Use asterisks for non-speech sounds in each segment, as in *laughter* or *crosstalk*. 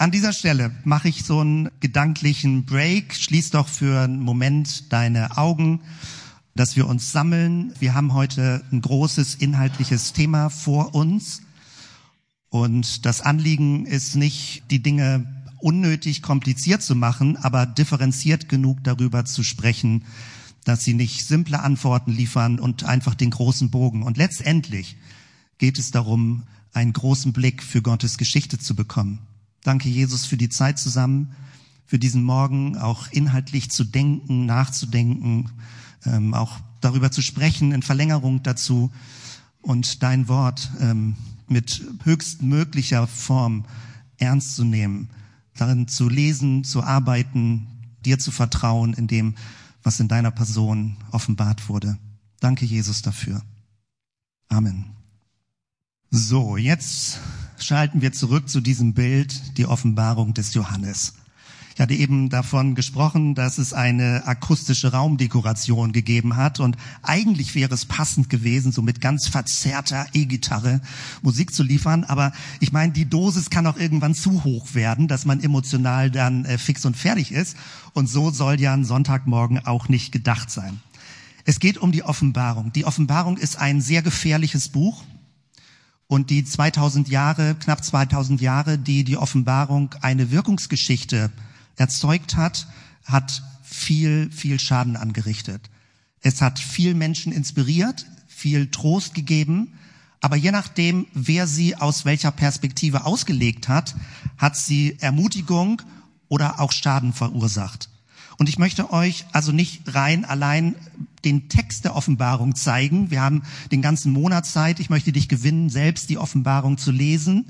An dieser Stelle mache ich so einen gedanklichen Break. Schließ doch für einen Moment deine Augen, dass wir uns sammeln. Wir haben heute ein großes inhaltliches Thema vor uns. Und das Anliegen ist nicht, die Dinge unnötig kompliziert zu machen, aber differenziert genug darüber zu sprechen, dass sie nicht simple Antworten liefern und einfach den großen Bogen. Und letztendlich geht es darum, einen großen Blick für Gottes Geschichte zu bekommen. Danke, Jesus, für die Zeit zusammen, für diesen Morgen auch inhaltlich zu denken, nachzudenken, ähm, auch darüber zu sprechen, in Verlängerung dazu und dein Wort ähm, mit höchstmöglicher Form ernst zu nehmen, darin zu lesen, zu arbeiten, dir zu vertrauen in dem, was in deiner Person offenbart wurde. Danke, Jesus, dafür. Amen. So, jetzt schalten wir zurück zu diesem Bild, die Offenbarung des Johannes. Ich hatte eben davon gesprochen, dass es eine akustische Raumdekoration gegeben hat und eigentlich wäre es passend gewesen, so mit ganz verzerrter E-Gitarre Musik zu liefern. Aber ich meine, die Dosis kann auch irgendwann zu hoch werden, dass man emotional dann äh, fix und fertig ist. Und so soll ja ein Sonntagmorgen auch nicht gedacht sein. Es geht um die Offenbarung. Die Offenbarung ist ein sehr gefährliches Buch. Und die 2000 Jahre, knapp 2000 Jahre, die die Offenbarung eine Wirkungsgeschichte erzeugt hat, hat viel, viel Schaden angerichtet. Es hat viel Menschen inspiriert, viel Trost gegeben, aber je nachdem, wer sie aus welcher Perspektive ausgelegt hat, hat sie Ermutigung oder auch Schaden verursacht. Und ich möchte euch also nicht rein allein den Text der Offenbarung zeigen. Wir haben den ganzen Monat Zeit. Ich möchte dich gewinnen, selbst die Offenbarung zu lesen.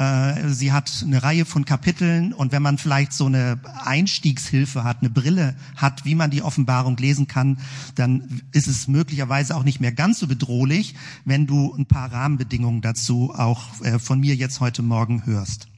Äh, sie hat eine Reihe von Kapiteln und wenn man vielleicht so eine Einstiegshilfe hat, eine Brille hat, wie man die Offenbarung lesen kann, dann ist es möglicherweise auch nicht mehr ganz so bedrohlich, wenn du ein paar Rahmenbedingungen dazu auch äh, von mir jetzt heute Morgen hörst.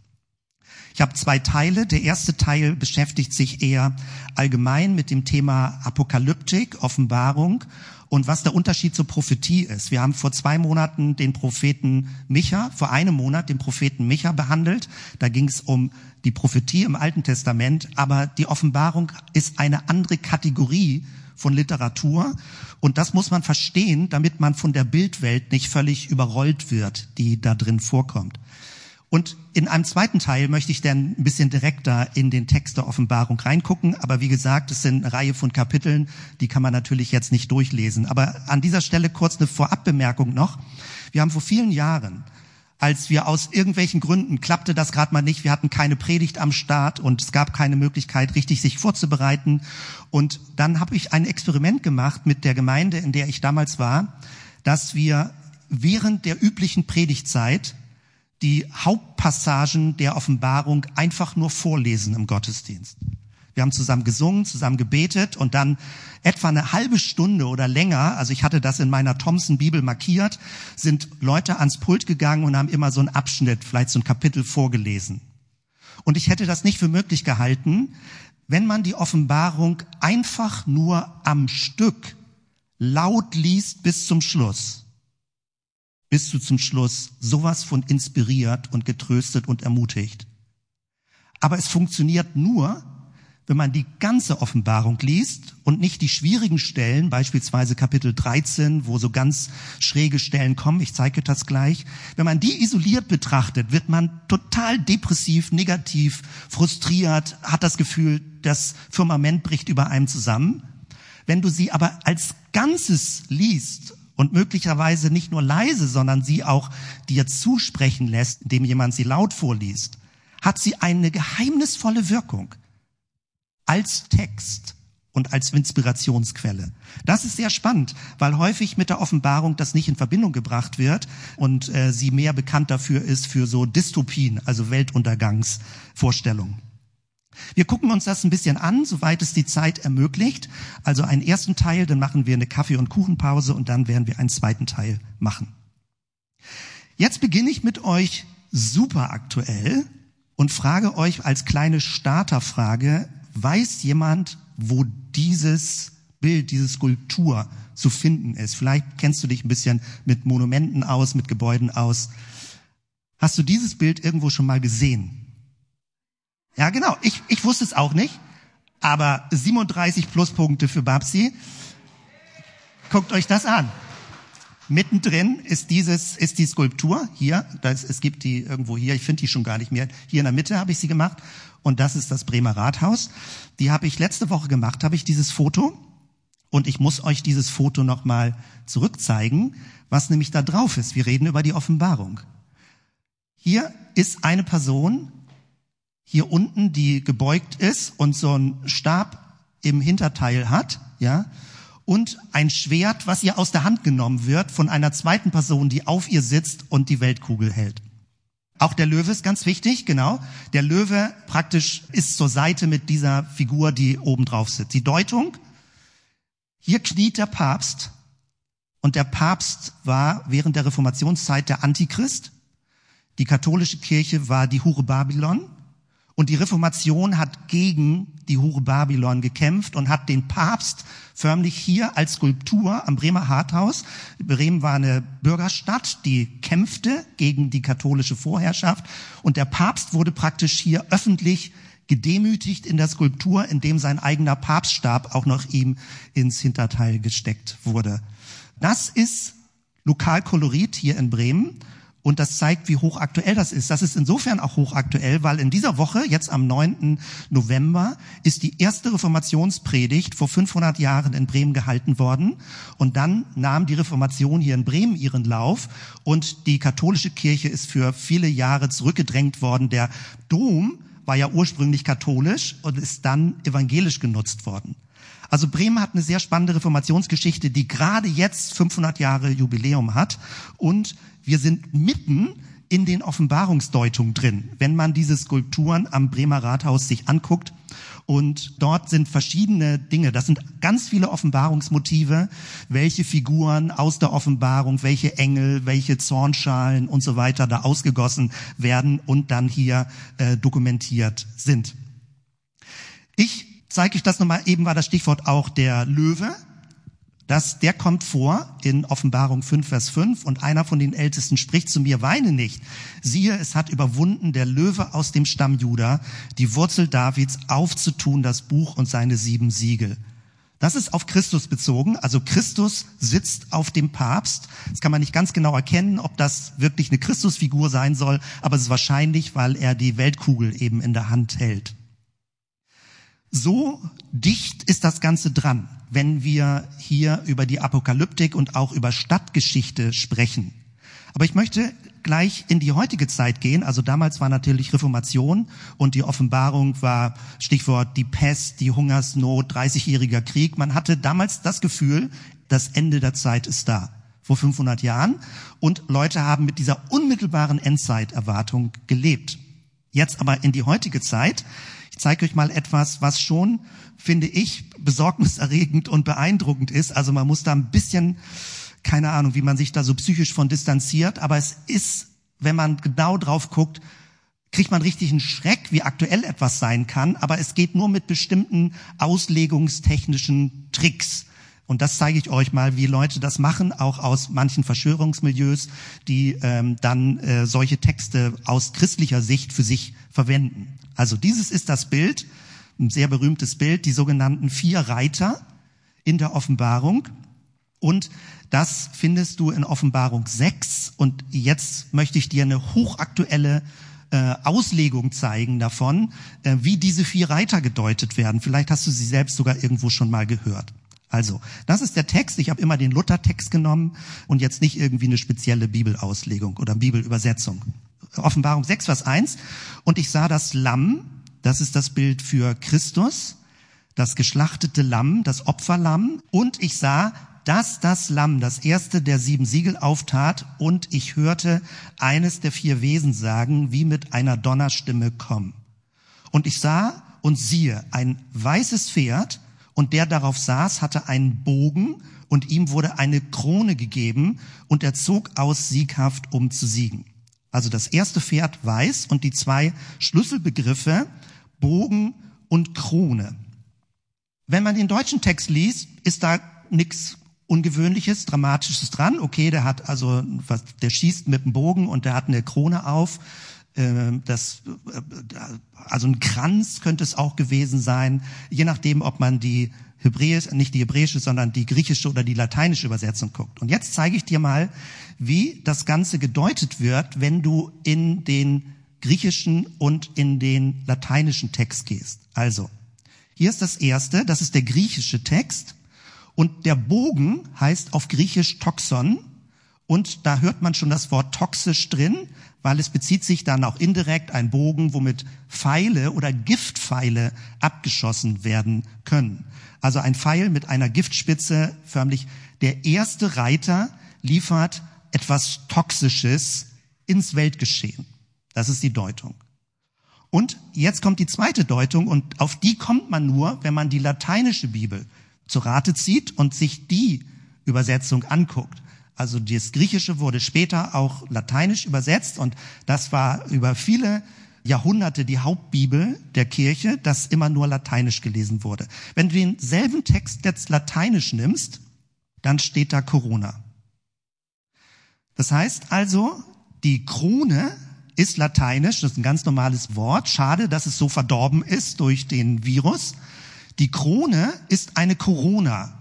Ich habe zwei Teile. Der erste Teil beschäftigt sich eher allgemein mit dem Thema Apokalyptik, Offenbarung und was der Unterschied zur Prophetie ist. Wir haben vor zwei Monaten den Propheten Micha, vor einem Monat den Propheten Micha behandelt. Da ging es um die Prophetie im Alten Testament, aber die Offenbarung ist eine andere Kategorie von Literatur und das muss man verstehen, damit man von der Bildwelt nicht völlig überrollt wird, die da drin vorkommt. Und in einem zweiten Teil möchte ich dann ein bisschen direkter in den Text der Offenbarung reingucken. Aber wie gesagt, es sind eine Reihe von Kapiteln, die kann man natürlich jetzt nicht durchlesen. Aber an dieser Stelle kurz eine Vorabbemerkung noch. Wir haben vor vielen Jahren, als wir aus irgendwelchen Gründen klappte das gerade mal nicht, wir hatten keine Predigt am Start und es gab keine Möglichkeit, richtig sich vorzubereiten. Und dann habe ich ein Experiment gemacht mit der Gemeinde, in der ich damals war, dass wir während der üblichen Predigtzeit die Hauptpassagen der Offenbarung einfach nur vorlesen im Gottesdienst. Wir haben zusammen gesungen, zusammen gebetet und dann etwa eine halbe Stunde oder länger, also ich hatte das in meiner Thompson Bibel markiert, sind Leute ans Pult gegangen und haben immer so einen Abschnitt, vielleicht so ein Kapitel vorgelesen. Und ich hätte das nicht für möglich gehalten, wenn man die Offenbarung einfach nur am Stück laut liest bis zum Schluss bist du zum Schluss sowas von inspiriert und getröstet und ermutigt. Aber es funktioniert nur, wenn man die ganze Offenbarung liest und nicht die schwierigen Stellen, beispielsweise Kapitel 13, wo so ganz schräge Stellen kommen, ich zeige das gleich, wenn man die isoliert betrachtet, wird man total depressiv, negativ, frustriert, hat das Gefühl, das Firmament bricht über einem zusammen. Wenn du sie aber als Ganzes liest und möglicherweise nicht nur leise, sondern sie auch dir zusprechen lässt, indem jemand sie laut vorliest, hat sie eine geheimnisvolle Wirkung als Text und als Inspirationsquelle. Das ist sehr spannend, weil häufig mit der Offenbarung das nicht in Verbindung gebracht wird und äh, sie mehr bekannt dafür ist für so Dystopien, also Weltuntergangsvorstellungen. Wir gucken uns das ein bisschen an, soweit es die Zeit ermöglicht. Also einen ersten Teil, dann machen wir eine Kaffee- und Kuchenpause und dann werden wir einen zweiten Teil machen. Jetzt beginne ich mit euch super aktuell und frage euch als kleine Starterfrage, weiß jemand, wo dieses Bild, diese Skulptur zu finden ist? Vielleicht kennst du dich ein bisschen mit Monumenten aus, mit Gebäuden aus. Hast du dieses Bild irgendwo schon mal gesehen? Ja, genau. Ich, ich wusste es auch nicht. Aber 37 Pluspunkte für Babsi. Guckt euch das an. Mittendrin ist dieses, ist die Skulptur hier. Das, es gibt die irgendwo hier. Ich finde die schon gar nicht mehr. Hier in der Mitte habe ich sie gemacht. Und das ist das Bremer Rathaus. Die habe ich letzte Woche gemacht. Habe ich dieses Foto. Und ich muss euch dieses Foto nochmal zurückzeigen, was nämlich da drauf ist. Wir reden über die Offenbarung. Hier ist eine Person, hier unten, die gebeugt ist und so einen Stab im Hinterteil hat, ja, und ein Schwert, was ihr aus der Hand genommen wird von einer zweiten Person, die auf ihr sitzt und die Weltkugel hält. Auch der Löwe ist ganz wichtig, genau. Der Löwe praktisch ist zur Seite mit dieser Figur, die oben drauf sitzt. Die Deutung, hier kniet der Papst und der Papst war während der Reformationszeit der Antichrist. Die katholische Kirche war die Hure Babylon und die Reformation hat gegen die Hure Babylon gekämpft und hat den Papst förmlich hier als Skulptur am Bremer Harthaus. Bremen war eine Bürgerstadt, die kämpfte gegen die katholische Vorherrschaft. Und der Papst wurde praktisch hier öffentlich gedemütigt in der Skulptur, indem sein eigener Papststab auch noch ihm ins Hinterteil gesteckt wurde. Das ist Lokalkolorit hier in Bremen. Und das zeigt, wie hochaktuell das ist. Das ist insofern auch hochaktuell, weil in dieser Woche, jetzt am 9. November, ist die erste Reformationspredigt vor 500 Jahren in Bremen gehalten worden. Und dann nahm die Reformation hier in Bremen ihren Lauf und die katholische Kirche ist für viele Jahre zurückgedrängt worden. Der Dom war ja ursprünglich katholisch und ist dann evangelisch genutzt worden. Also Bremen hat eine sehr spannende Reformationsgeschichte, die gerade jetzt 500 Jahre Jubiläum hat und wir sind mitten in den Offenbarungsdeutungen drin, wenn man diese Skulpturen am Bremer Rathaus sich anguckt. Und dort sind verschiedene Dinge. Das sind ganz viele Offenbarungsmotive. Welche Figuren aus der Offenbarung, welche Engel, welche Zornschalen und so weiter da ausgegossen werden und dann hier äh, dokumentiert sind. Ich zeige euch das nochmal. Eben war das Stichwort auch der Löwe das, der kommt vor in Offenbarung 5, Vers 5 und einer von den Ältesten spricht zu mir, weine nicht. Siehe, es hat überwunden der Löwe aus dem Stamm Juda, die Wurzel Davids aufzutun, das Buch und seine sieben Siegel. Das ist auf Christus bezogen. Also Christus sitzt auf dem Papst. Das kann man nicht ganz genau erkennen, ob das wirklich eine Christusfigur sein soll, aber es ist wahrscheinlich, weil er die Weltkugel eben in der Hand hält. So dicht ist das Ganze dran, wenn wir hier über die Apokalyptik und auch über Stadtgeschichte sprechen. Aber ich möchte gleich in die heutige Zeit gehen. Also damals war natürlich Reformation und die Offenbarung war Stichwort die Pest, die Hungersnot, 30-jähriger Krieg. Man hatte damals das Gefühl, das Ende der Zeit ist da. Vor 500 Jahren. Und Leute haben mit dieser unmittelbaren Endzeiterwartung gelebt. Jetzt aber in die heutige Zeit ich zeige euch mal etwas, was schon, finde ich, besorgniserregend und beeindruckend ist. Also man muss da ein bisschen, keine Ahnung, wie man sich da so psychisch von distanziert, aber es ist, wenn man genau drauf guckt, kriegt man richtig einen Schreck, wie aktuell etwas sein kann, aber es geht nur mit bestimmten auslegungstechnischen Tricks. Und das zeige ich euch mal, wie Leute das machen, auch aus manchen Verschwörungsmilieus, die ähm, dann äh, solche Texte aus christlicher Sicht für sich verwenden. Also dieses ist das Bild, ein sehr berühmtes Bild, die sogenannten vier Reiter in der Offenbarung. Und das findest du in Offenbarung 6. Und jetzt möchte ich dir eine hochaktuelle äh, Auslegung zeigen davon, äh, wie diese vier Reiter gedeutet werden. Vielleicht hast du sie selbst sogar irgendwo schon mal gehört. Also, das ist der Text. Ich habe immer den Luthertext genommen und jetzt nicht irgendwie eine spezielle Bibelauslegung oder Bibelübersetzung. Offenbarung 6, Vers 1. Und ich sah das Lamm, das ist das Bild für Christus, das geschlachtete Lamm, das Opferlamm. Und ich sah, dass das Lamm das erste der sieben Siegel auftat und ich hörte eines der vier Wesen sagen, wie mit einer Donnerstimme komm. Und ich sah und siehe ein weißes Pferd und der darauf saß, hatte einen Bogen und ihm wurde eine Krone gegeben und er zog aus sieghaft, um zu siegen. Also das erste Pferd weiß und die zwei Schlüsselbegriffe Bogen und Krone. Wenn man den deutschen Text liest, ist da nichts Ungewöhnliches, Dramatisches dran. Okay, der hat also, der schießt mit dem Bogen und der hat eine Krone auf. Äh, das, äh, also ein Kranz könnte es auch gewesen sein, je nachdem, ob man die Hebräisch, nicht die hebräische, sondern die griechische oder die lateinische Übersetzung guckt. Und jetzt zeige ich dir mal, wie das Ganze gedeutet wird, wenn du in den griechischen und in den lateinischen Text gehst. Also, hier ist das erste, das ist der griechische Text. Und der Bogen heißt auf Griechisch Toxon. Und da hört man schon das Wort toxisch drin, weil es bezieht sich dann auch indirekt ein Bogen, womit Pfeile oder Giftpfeile abgeschossen werden können. Also ein Pfeil mit einer Giftspitze, förmlich der erste Reiter liefert etwas Toxisches ins Weltgeschehen. Das ist die Deutung. Und jetzt kommt die zweite Deutung und auf die kommt man nur, wenn man die lateinische Bibel zu Rate zieht und sich die Übersetzung anguckt. Also das Griechische wurde später auch lateinisch übersetzt und das war über viele Jahrhunderte die Hauptbibel der Kirche, das immer nur lateinisch gelesen wurde. Wenn du denselben Text jetzt lateinisch nimmst, dann steht da Corona. Das heißt also, die Krone ist lateinisch, das ist ein ganz normales Wort. Schade, dass es so verdorben ist durch den Virus. Die Krone ist eine Corona,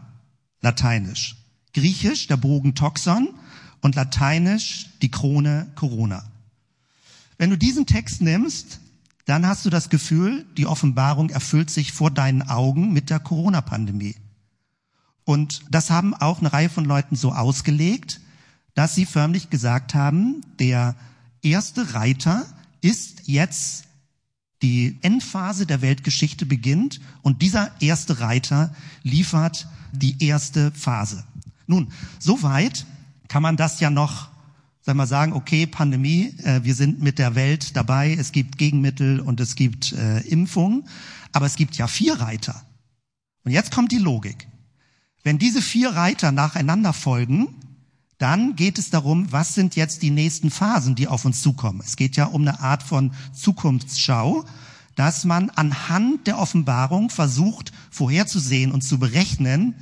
lateinisch. Griechisch der Bogen Toxon und lateinisch die Krone Corona. Wenn du diesen Text nimmst, dann hast du das Gefühl, die Offenbarung erfüllt sich vor deinen Augen mit der Corona-Pandemie. Und das haben auch eine Reihe von Leuten so ausgelegt, dass sie förmlich gesagt haben, der erste Reiter ist jetzt die Endphase der Weltgeschichte beginnt und dieser erste Reiter liefert die erste Phase. Nun, soweit kann man das ja noch, sagen wir sagen, okay, Pandemie, äh, wir sind mit der Welt dabei, es gibt Gegenmittel und es gibt äh, Impfungen, aber es gibt ja vier Reiter. Und jetzt kommt die Logik. Wenn diese vier Reiter nacheinander folgen, dann geht es darum, was sind jetzt die nächsten Phasen, die auf uns zukommen. Es geht ja um eine Art von Zukunftsschau, dass man anhand der Offenbarung versucht vorherzusehen und zu berechnen,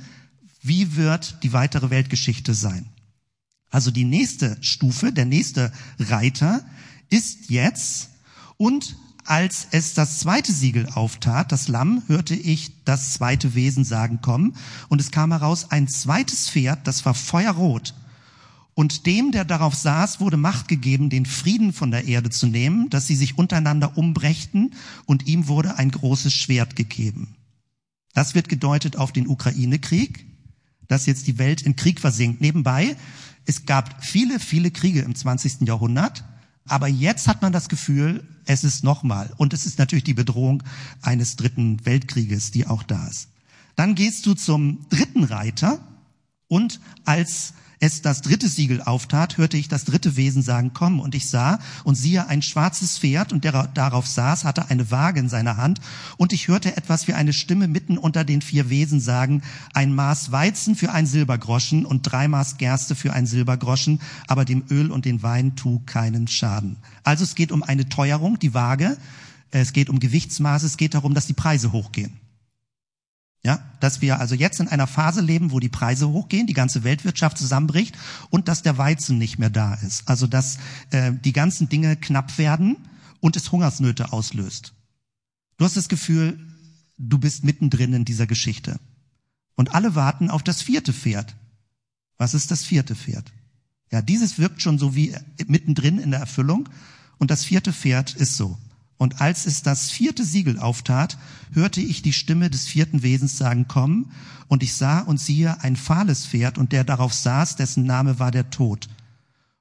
wie wird die weitere Weltgeschichte sein. Also die nächste Stufe, der nächste Reiter ist jetzt und als es das zweite Siegel auftat, das Lamm, hörte ich das zweite Wesen sagen, kommen. Und es kam heraus ein zweites Pferd, das war feuerrot. Und dem, der darauf saß, wurde Macht gegeben, den Frieden von der Erde zu nehmen, dass sie sich untereinander umbrächten, und ihm wurde ein großes Schwert gegeben. Das wird gedeutet auf den Ukraine-Krieg, dass jetzt die Welt in Krieg versinkt. Nebenbei, es gab viele, viele Kriege im 20. Jahrhundert, aber jetzt hat man das Gefühl, es ist nochmal. Und es ist natürlich die Bedrohung eines dritten Weltkrieges, die auch da ist. Dann gehst du zum dritten Reiter und als es das dritte Siegel auftat, hörte ich das dritte Wesen sagen, komm, und ich sah und siehe ein schwarzes Pferd und der darauf saß, hatte eine Waage in seiner Hand und ich hörte etwas wie eine Stimme mitten unter den vier Wesen sagen, ein Maß Weizen für ein Silbergroschen und drei Maß Gerste für ein Silbergroschen, aber dem Öl und den Wein tu keinen Schaden. Also es geht um eine Teuerung, die Waage, es geht um Gewichtsmaße, es geht darum, dass die Preise hochgehen. Ja, dass wir also jetzt in einer Phase leben, wo die Preise hochgehen, die ganze Weltwirtschaft zusammenbricht und dass der Weizen nicht mehr da ist. Also dass äh, die ganzen Dinge knapp werden und es Hungersnöte auslöst. Du hast das Gefühl, du bist mittendrin in dieser Geschichte. Und alle warten auf das vierte Pferd. Was ist das vierte Pferd? Ja, dieses wirkt schon so wie mittendrin in der Erfüllung. Und das vierte Pferd ist so. Und als es das vierte Siegel auftat, hörte ich die Stimme des vierten Wesens sagen, komm, und ich sah und siehe ein fahles Pferd, und der darauf saß, dessen Name war der Tod.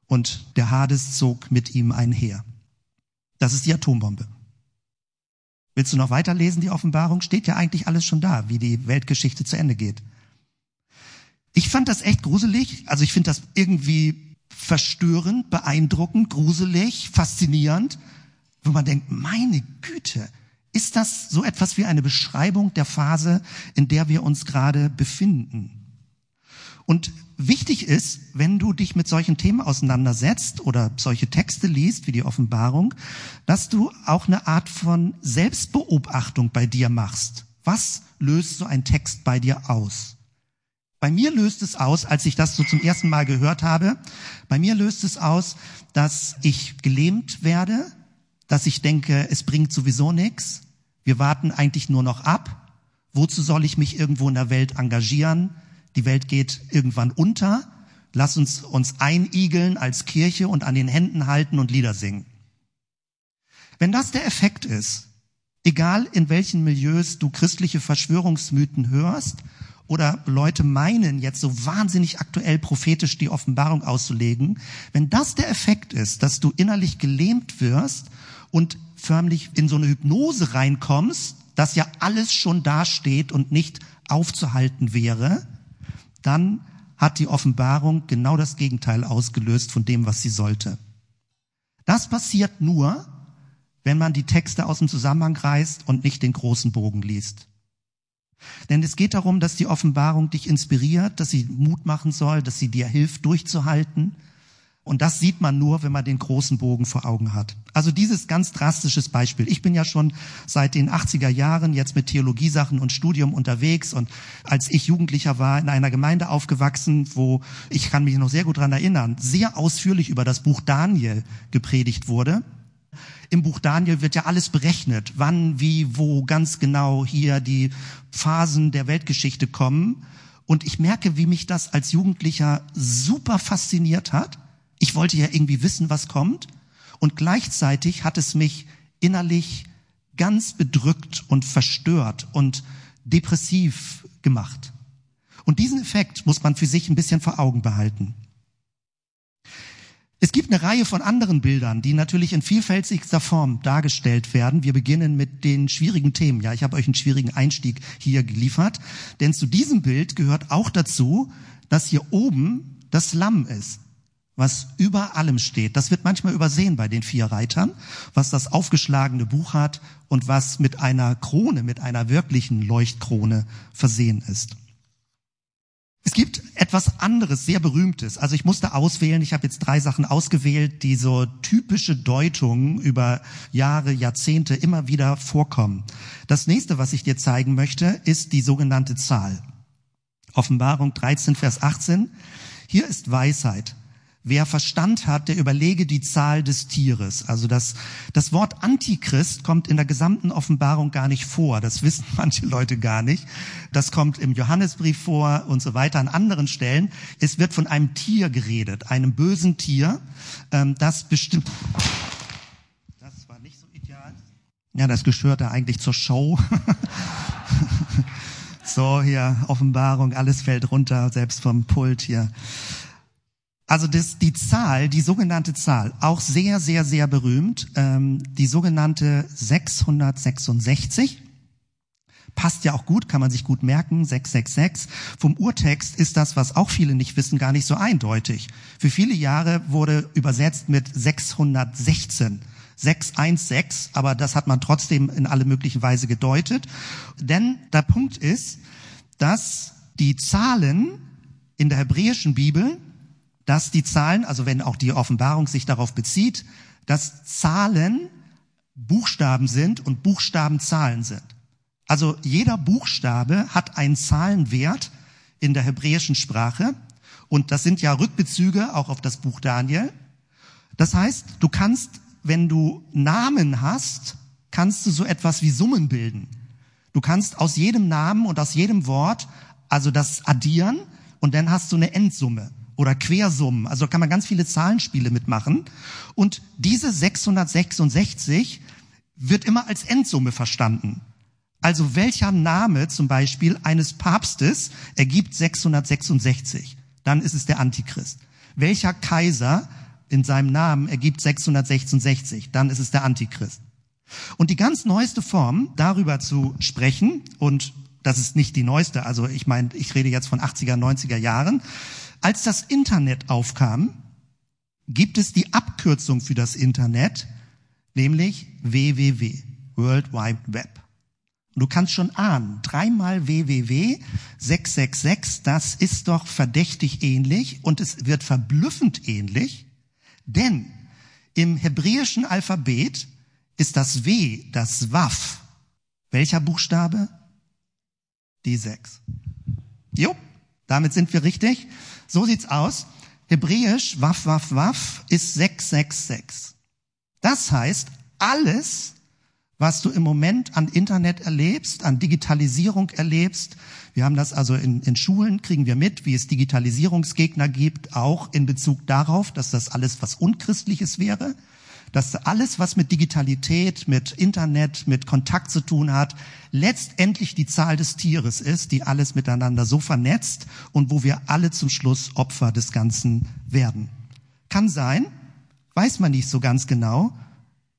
Und der Hades zog mit ihm einher. Das ist die Atombombe. Willst du noch weiterlesen, die Offenbarung? Steht ja eigentlich alles schon da, wie die Weltgeschichte zu Ende geht. Ich fand das echt gruselig. Also ich finde das irgendwie verstörend, beeindruckend, gruselig, faszinierend wo man denkt, meine Güte, ist das so etwas wie eine Beschreibung der Phase, in der wir uns gerade befinden? Und wichtig ist, wenn du dich mit solchen Themen auseinandersetzt oder solche Texte liest wie die Offenbarung, dass du auch eine Art von Selbstbeobachtung bei dir machst. Was löst so ein Text bei dir aus? Bei mir löst es aus, als ich das so zum ersten Mal gehört habe, bei mir löst es aus, dass ich gelähmt werde, dass ich denke, es bringt sowieso nichts. Wir warten eigentlich nur noch ab. Wozu soll ich mich irgendwo in der Welt engagieren? Die Welt geht irgendwann unter. Lass uns uns einigeln als Kirche und an den Händen halten und Lieder singen. Wenn das der Effekt ist, egal in welchen Milieus du christliche Verschwörungsmythen hörst oder Leute meinen, jetzt so wahnsinnig aktuell prophetisch die Offenbarung auszulegen, wenn das der Effekt ist, dass du innerlich gelähmt wirst und förmlich in so eine Hypnose reinkommst, dass ja alles schon dasteht und nicht aufzuhalten wäre, dann hat die Offenbarung genau das Gegenteil ausgelöst von dem, was sie sollte. Das passiert nur, wenn man die Texte aus dem Zusammenhang reißt und nicht den großen Bogen liest. Denn es geht darum, dass die Offenbarung dich inspiriert, dass sie Mut machen soll, dass sie dir hilft, durchzuhalten. Und das sieht man nur, wenn man den großen Bogen vor Augen hat. Also dieses ganz drastisches Beispiel. Ich bin ja schon seit den 80er Jahren jetzt mit Theologiesachen und Studium unterwegs und als ich Jugendlicher war, in einer Gemeinde aufgewachsen, wo, ich kann mich noch sehr gut dran erinnern, sehr ausführlich über das Buch Daniel gepredigt wurde. Im Buch Daniel wird ja alles berechnet, wann, wie, wo ganz genau hier die Phasen der Weltgeschichte kommen. Und ich merke, wie mich das als Jugendlicher super fasziniert hat. Ich wollte ja irgendwie wissen, was kommt. Und gleichzeitig hat es mich innerlich ganz bedrückt und verstört und depressiv gemacht. Und diesen Effekt muss man für sich ein bisschen vor Augen behalten. Es gibt eine Reihe von anderen Bildern, die natürlich in vielfältigster Form dargestellt werden. Wir beginnen mit den schwierigen Themen. Ja, ich habe euch einen schwierigen Einstieg hier geliefert, denn zu diesem Bild gehört auch dazu, dass hier oben das Lamm ist, was über allem steht. Das wird manchmal übersehen bei den vier Reitern, was das aufgeschlagene Buch hat und was mit einer Krone, mit einer wirklichen Leuchtkrone versehen ist. Es gibt etwas anderes, sehr berühmtes. Also ich musste auswählen, ich habe jetzt drei Sachen ausgewählt, die so typische Deutungen über Jahre, Jahrzehnte immer wieder vorkommen. Das nächste, was ich dir zeigen möchte, ist die sogenannte Zahl. Offenbarung 13, Vers 18. Hier ist Weisheit. Wer Verstand hat, der überlege die Zahl des Tieres. Also das, das Wort Antichrist kommt in der gesamten Offenbarung gar nicht vor. Das wissen *laughs* manche Leute gar nicht. Das kommt im Johannesbrief vor und so weiter an anderen Stellen. Es wird von einem Tier geredet, einem bösen Tier, ähm, das bestimmt. Das war nicht so ideal. Ja, das gehörte eigentlich zur Show. *laughs* so, hier Offenbarung, alles fällt runter, selbst vom Pult hier. Also das, die Zahl, die sogenannte Zahl, auch sehr, sehr, sehr berühmt, ähm, die sogenannte 666, passt ja auch gut, kann man sich gut merken, 666. Vom Urtext ist das, was auch viele nicht wissen, gar nicht so eindeutig. Für viele Jahre wurde übersetzt mit 616. 616, aber das hat man trotzdem in alle möglichen Weise gedeutet. Denn der Punkt ist, dass die Zahlen in der hebräischen Bibel dass die Zahlen, also wenn auch die Offenbarung sich darauf bezieht, dass Zahlen Buchstaben sind und Buchstaben Zahlen sind. Also jeder Buchstabe hat einen Zahlenwert in der hebräischen Sprache und das sind ja Rückbezüge auch auf das Buch Daniel. Das heißt, du kannst, wenn du Namen hast, kannst du so etwas wie Summen bilden. Du kannst aus jedem Namen und aus jedem Wort also das addieren und dann hast du eine Endsumme oder Quersummen. Also kann man ganz viele Zahlenspiele mitmachen. Und diese 666 wird immer als Endsumme verstanden. Also welcher Name zum Beispiel eines Papstes ergibt 666? Dann ist es der Antichrist. Welcher Kaiser in seinem Namen ergibt 666? Dann ist es der Antichrist. Und die ganz neueste Form, darüber zu sprechen, und das ist nicht die neueste, also ich meine, ich rede jetzt von 80er, 90er Jahren, als das Internet aufkam, gibt es die Abkürzung für das Internet, nämlich www, World Wide Web. du kannst schon ahnen, dreimal www, 666, das ist doch verdächtig ähnlich und es wird verblüffend ähnlich, denn im hebräischen Alphabet ist das W, das Waf. Welcher Buchstabe? Die 6. Jo, damit sind wir richtig. So sieht's aus. Hebräisch, waf, waf, waf, ist 666. Das heißt, Alles, was du im Moment an Internet erlebst, an Digitalisierung erlebst, wir haben das also in, in Schulen, kriegen wir mit, wie es Digitalisierungsgegner gibt, auch in Bezug darauf, dass das alles was Unchristliches wäre, dass alles, was mit Digitalität, mit Internet, mit Kontakt zu tun hat, letztendlich die Zahl des Tieres ist, die alles miteinander so vernetzt und wo wir alle zum Schluss Opfer des Ganzen werden. Kann sein, weiß man nicht so ganz genau.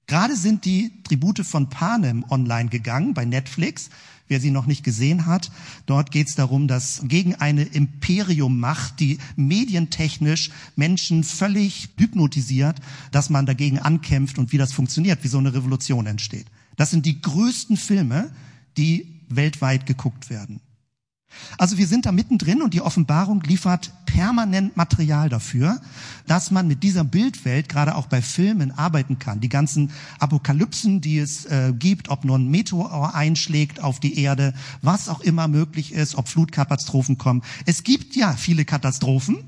Gerade sind die Tribute von Panem online gegangen bei Netflix. Wer sie noch nicht gesehen hat, dort geht es darum, dass gegen eine Imperiummacht, die medientechnisch Menschen völlig hypnotisiert, dass man dagegen ankämpft und wie das funktioniert, wie so eine Revolution entsteht. Das sind die größten Filme, die weltweit geguckt werden. Also wir sind da mittendrin und die Offenbarung liefert permanent Material dafür, dass man mit dieser Bildwelt gerade auch bei Filmen arbeiten kann. Die ganzen Apokalypsen, die es äh, gibt, ob nur ein Meteor einschlägt auf die Erde, was auch immer möglich ist, ob Flutkatastrophen kommen. Es gibt ja viele Katastrophen,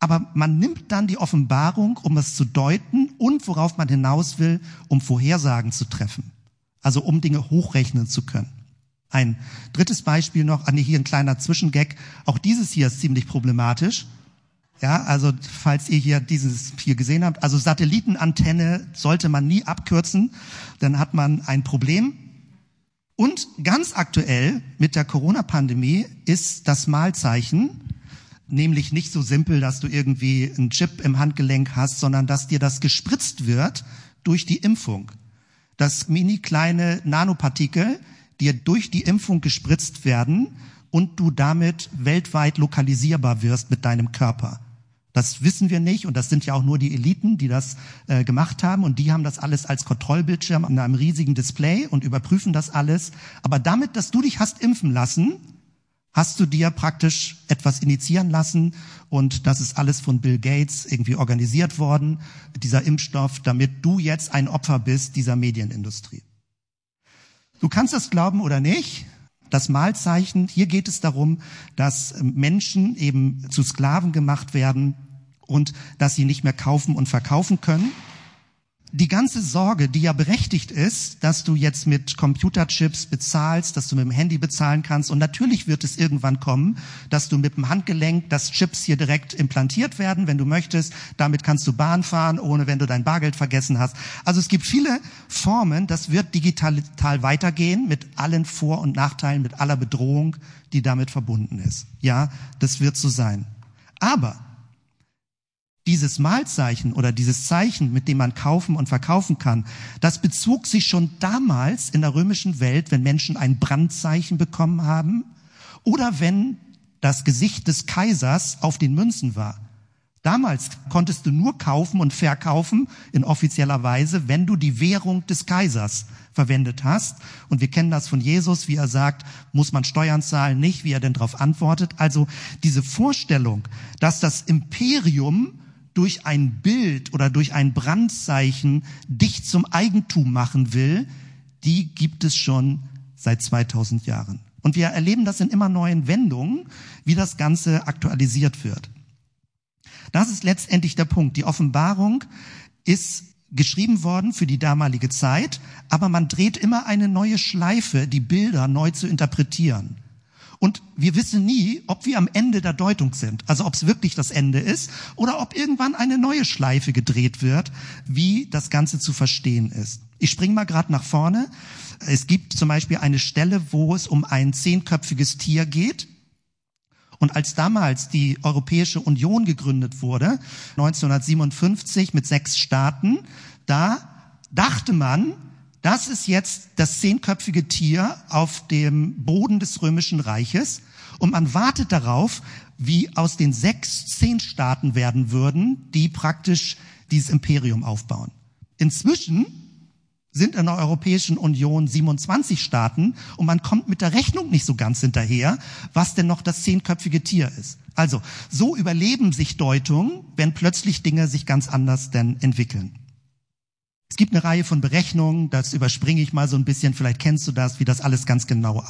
aber man nimmt dann die Offenbarung, um es zu deuten und worauf man hinaus will, um Vorhersagen zu treffen. Also um Dinge hochrechnen zu können. Ein drittes Beispiel noch, nee, hier ein kleiner Zwischengag. Auch dieses hier ist ziemlich problematisch. Ja, also falls ihr hier dieses hier gesehen habt, also Satellitenantenne sollte man nie abkürzen, dann hat man ein Problem. Und ganz aktuell mit der Corona-Pandemie ist das Malzeichen, nämlich nicht so simpel, dass du irgendwie einen Chip im Handgelenk hast, sondern dass dir das gespritzt wird durch die Impfung. Das mini kleine Nanopartikel, dir durch die Impfung gespritzt werden und du damit weltweit lokalisierbar wirst mit deinem Körper. Das wissen wir nicht und das sind ja auch nur die Eliten, die das äh, gemacht haben und die haben das alles als Kontrollbildschirm an einem riesigen Display und überprüfen das alles. Aber damit, dass du dich hast impfen lassen, hast du dir praktisch etwas initiieren lassen und das ist alles von Bill Gates irgendwie organisiert worden, dieser Impfstoff, damit du jetzt ein Opfer bist dieser Medienindustrie. Du kannst es glauben oder nicht. Das Malzeichen, hier geht es darum, dass Menschen eben zu Sklaven gemacht werden und dass sie nicht mehr kaufen und verkaufen können die ganze Sorge, die ja berechtigt ist, dass du jetzt mit Computerchips bezahlst, dass du mit dem Handy bezahlen kannst und natürlich wird es irgendwann kommen, dass du mit dem Handgelenk, dass Chips hier direkt implantiert werden, wenn du möchtest. Damit kannst du Bahn fahren, ohne wenn du dein Bargeld vergessen hast. Also es gibt viele Formen, das wird digital weitergehen mit allen Vor- und Nachteilen, mit aller Bedrohung, die damit verbunden ist. Ja, das wird so sein. Aber dieses Malzeichen oder dieses Zeichen, mit dem man kaufen und verkaufen kann, das bezog sich schon damals in der römischen Welt, wenn Menschen ein Brandzeichen bekommen haben oder wenn das Gesicht des Kaisers auf den Münzen war. Damals konntest du nur kaufen und verkaufen in offizieller Weise, wenn du die Währung des Kaisers verwendet hast. Und wir kennen das von Jesus, wie er sagt, muss man Steuern zahlen, nicht, wie er denn darauf antwortet. Also diese Vorstellung, dass das Imperium durch ein Bild oder durch ein Brandzeichen dich zum Eigentum machen will, die gibt es schon seit 2000 Jahren. Und wir erleben das in immer neuen Wendungen, wie das Ganze aktualisiert wird. Das ist letztendlich der Punkt. Die Offenbarung ist geschrieben worden für die damalige Zeit, aber man dreht immer eine neue Schleife, die Bilder neu zu interpretieren. Und wir wissen nie, ob wir am Ende der Deutung sind. Also ob es wirklich das Ende ist oder ob irgendwann eine neue Schleife gedreht wird, wie das Ganze zu verstehen ist. Ich springe mal gerade nach vorne. Es gibt zum Beispiel eine Stelle, wo es um ein zehnköpfiges Tier geht. Und als damals die Europäische Union gegründet wurde, 1957 mit sechs Staaten, da dachte man, das ist jetzt das zehnköpfige Tier auf dem Boden des römischen Reiches und man wartet darauf, wie aus den sechs zehn Staaten werden würden, die praktisch dieses Imperium aufbauen. Inzwischen sind in der Europäischen Union 27 Staaten und man kommt mit der Rechnung nicht so ganz hinterher, was denn noch das zehnköpfige Tier ist. Also, so überleben sich Deutungen, wenn plötzlich Dinge sich ganz anders denn entwickeln. Es gibt eine Reihe von Berechnungen, das überspringe ich mal so ein bisschen, vielleicht kennst du das, wie das alles ganz genau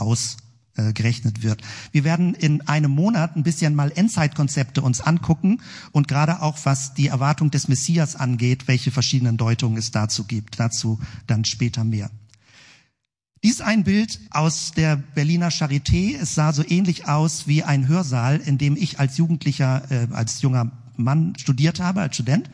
äh, gerechnet wird. Wir werden in einem Monat ein bisschen mal Endzeitkonzepte uns angucken und gerade auch was die Erwartung des Messias angeht, welche verschiedenen Deutungen es dazu gibt. Dazu dann später mehr. Dies ein Bild aus der Berliner Charité. Es sah so ähnlich aus wie ein Hörsaal, in dem ich als Jugendlicher, äh, als junger Mann studiert habe, als Student.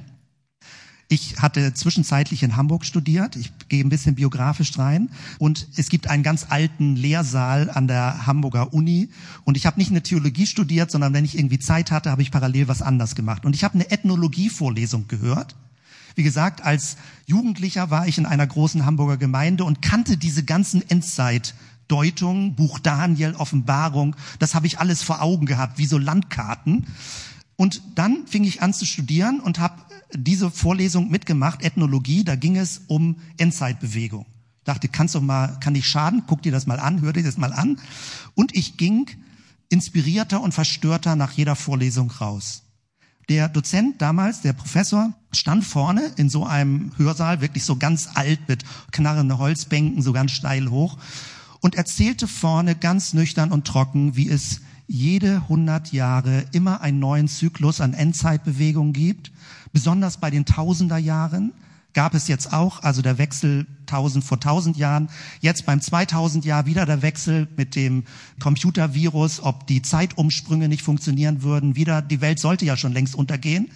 Ich hatte zwischenzeitlich in Hamburg studiert. Ich gehe ein bisschen biografisch rein. Und es gibt einen ganz alten Lehrsaal an der Hamburger Uni. Und ich habe nicht eine Theologie studiert, sondern wenn ich irgendwie Zeit hatte, habe ich parallel was anders gemacht. Und ich habe eine Ethnologie-Vorlesung gehört. Wie gesagt, als Jugendlicher war ich in einer großen Hamburger Gemeinde und kannte diese ganzen Endzeitdeutungen, Buch Daniel, Offenbarung. Das habe ich alles vor Augen gehabt, wie so Landkarten. Und dann fing ich an zu studieren und habe diese Vorlesung mitgemacht, Ethnologie, da ging es um Endzeitbewegung. Ich dachte, kannst du mal, kann nicht schaden, guck dir das mal an, hör dir das mal an. Und ich ging inspirierter und verstörter nach jeder Vorlesung raus. Der Dozent damals, der Professor, stand vorne in so einem Hörsaal, wirklich so ganz alt mit knarrende Holzbänken, so ganz steil hoch und erzählte vorne ganz nüchtern und trocken, wie es jede 100 Jahre immer einen neuen Zyklus an Endzeitbewegungen gibt Besonders bei den Tausenderjahren gab es jetzt auch, also der Wechsel 1000 vor 1000 Jahren, jetzt beim 2000 Jahr wieder der Wechsel mit dem Computervirus, ob die Zeitumsprünge nicht funktionieren würden, wieder, die Welt sollte ja schon längst untergehen.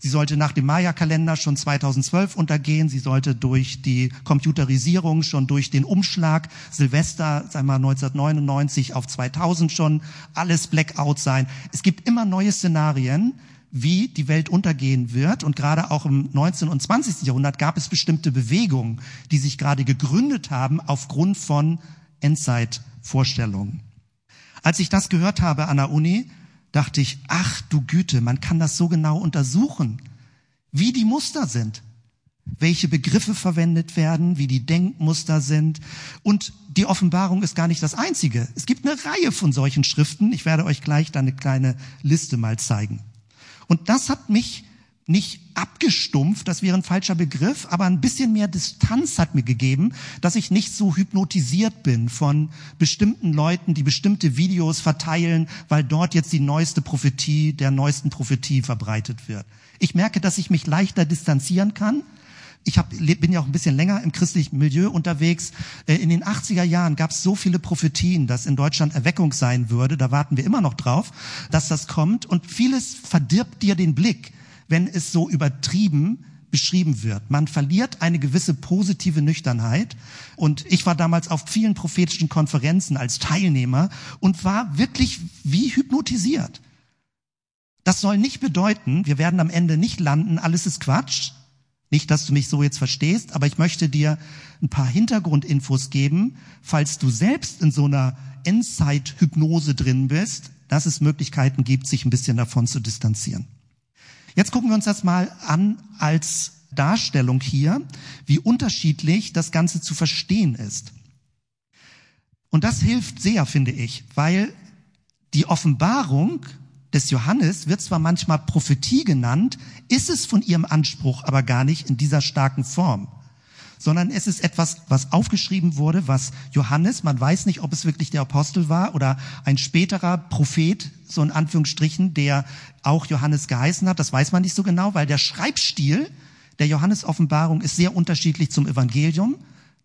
Sie sollte nach dem Maya-Kalender schon 2012 untergehen. Sie sollte durch die Computerisierung schon durch den Umschlag Silvester, sagen wir 1999 auf 2000 schon alles Blackout sein. Es gibt immer neue Szenarien, wie die Welt untergehen wird. Und gerade auch im 19. und 20. Jahrhundert gab es bestimmte Bewegungen, die sich gerade gegründet haben aufgrund von Endzeitvorstellungen. Als ich das gehört habe an der Uni, dachte ich, ach du Güte, man kann das so genau untersuchen, wie die Muster sind, welche Begriffe verwendet werden, wie die Denkmuster sind. Und die Offenbarung ist gar nicht das Einzige. Es gibt eine Reihe von solchen Schriften. Ich werde euch gleich da eine kleine Liste mal zeigen. Und das hat mich nicht abgestumpft, das wäre ein falscher Begriff, aber ein bisschen mehr Distanz hat mir gegeben, dass ich nicht so hypnotisiert bin von bestimmten Leuten, die bestimmte Videos verteilen, weil dort jetzt die neueste Prophetie der neuesten Prophetie verbreitet wird. Ich merke, dass ich mich leichter distanzieren kann. Ich hab, bin ja auch ein bisschen länger im christlichen Milieu unterwegs. Äh, in den 80er Jahren gab es so viele Prophetien, dass in Deutschland Erweckung sein würde. Da warten wir immer noch drauf, dass das kommt. Und vieles verdirbt dir den Blick wenn es so übertrieben beschrieben wird. Man verliert eine gewisse positive Nüchternheit. Und ich war damals auf vielen prophetischen Konferenzen als Teilnehmer und war wirklich wie hypnotisiert. Das soll nicht bedeuten, wir werden am Ende nicht landen, alles ist Quatsch. Nicht, dass du mich so jetzt verstehst, aber ich möchte dir ein paar Hintergrundinfos geben, falls du selbst in so einer Endzeit-Hypnose drin bist, dass es Möglichkeiten gibt, sich ein bisschen davon zu distanzieren. Jetzt gucken wir uns das mal an als Darstellung hier, wie unterschiedlich das Ganze zu verstehen ist. Und das hilft sehr, finde ich, weil die Offenbarung des Johannes wird zwar manchmal Prophetie genannt, ist es von ihrem Anspruch aber gar nicht in dieser starken Form sondern es ist etwas, was aufgeschrieben wurde, was Johannes, man weiß nicht, ob es wirklich der Apostel war oder ein späterer Prophet, so in Anführungsstrichen, der auch Johannes geheißen hat, das weiß man nicht so genau, weil der Schreibstil der Johannes Offenbarung ist sehr unterschiedlich zum Evangelium.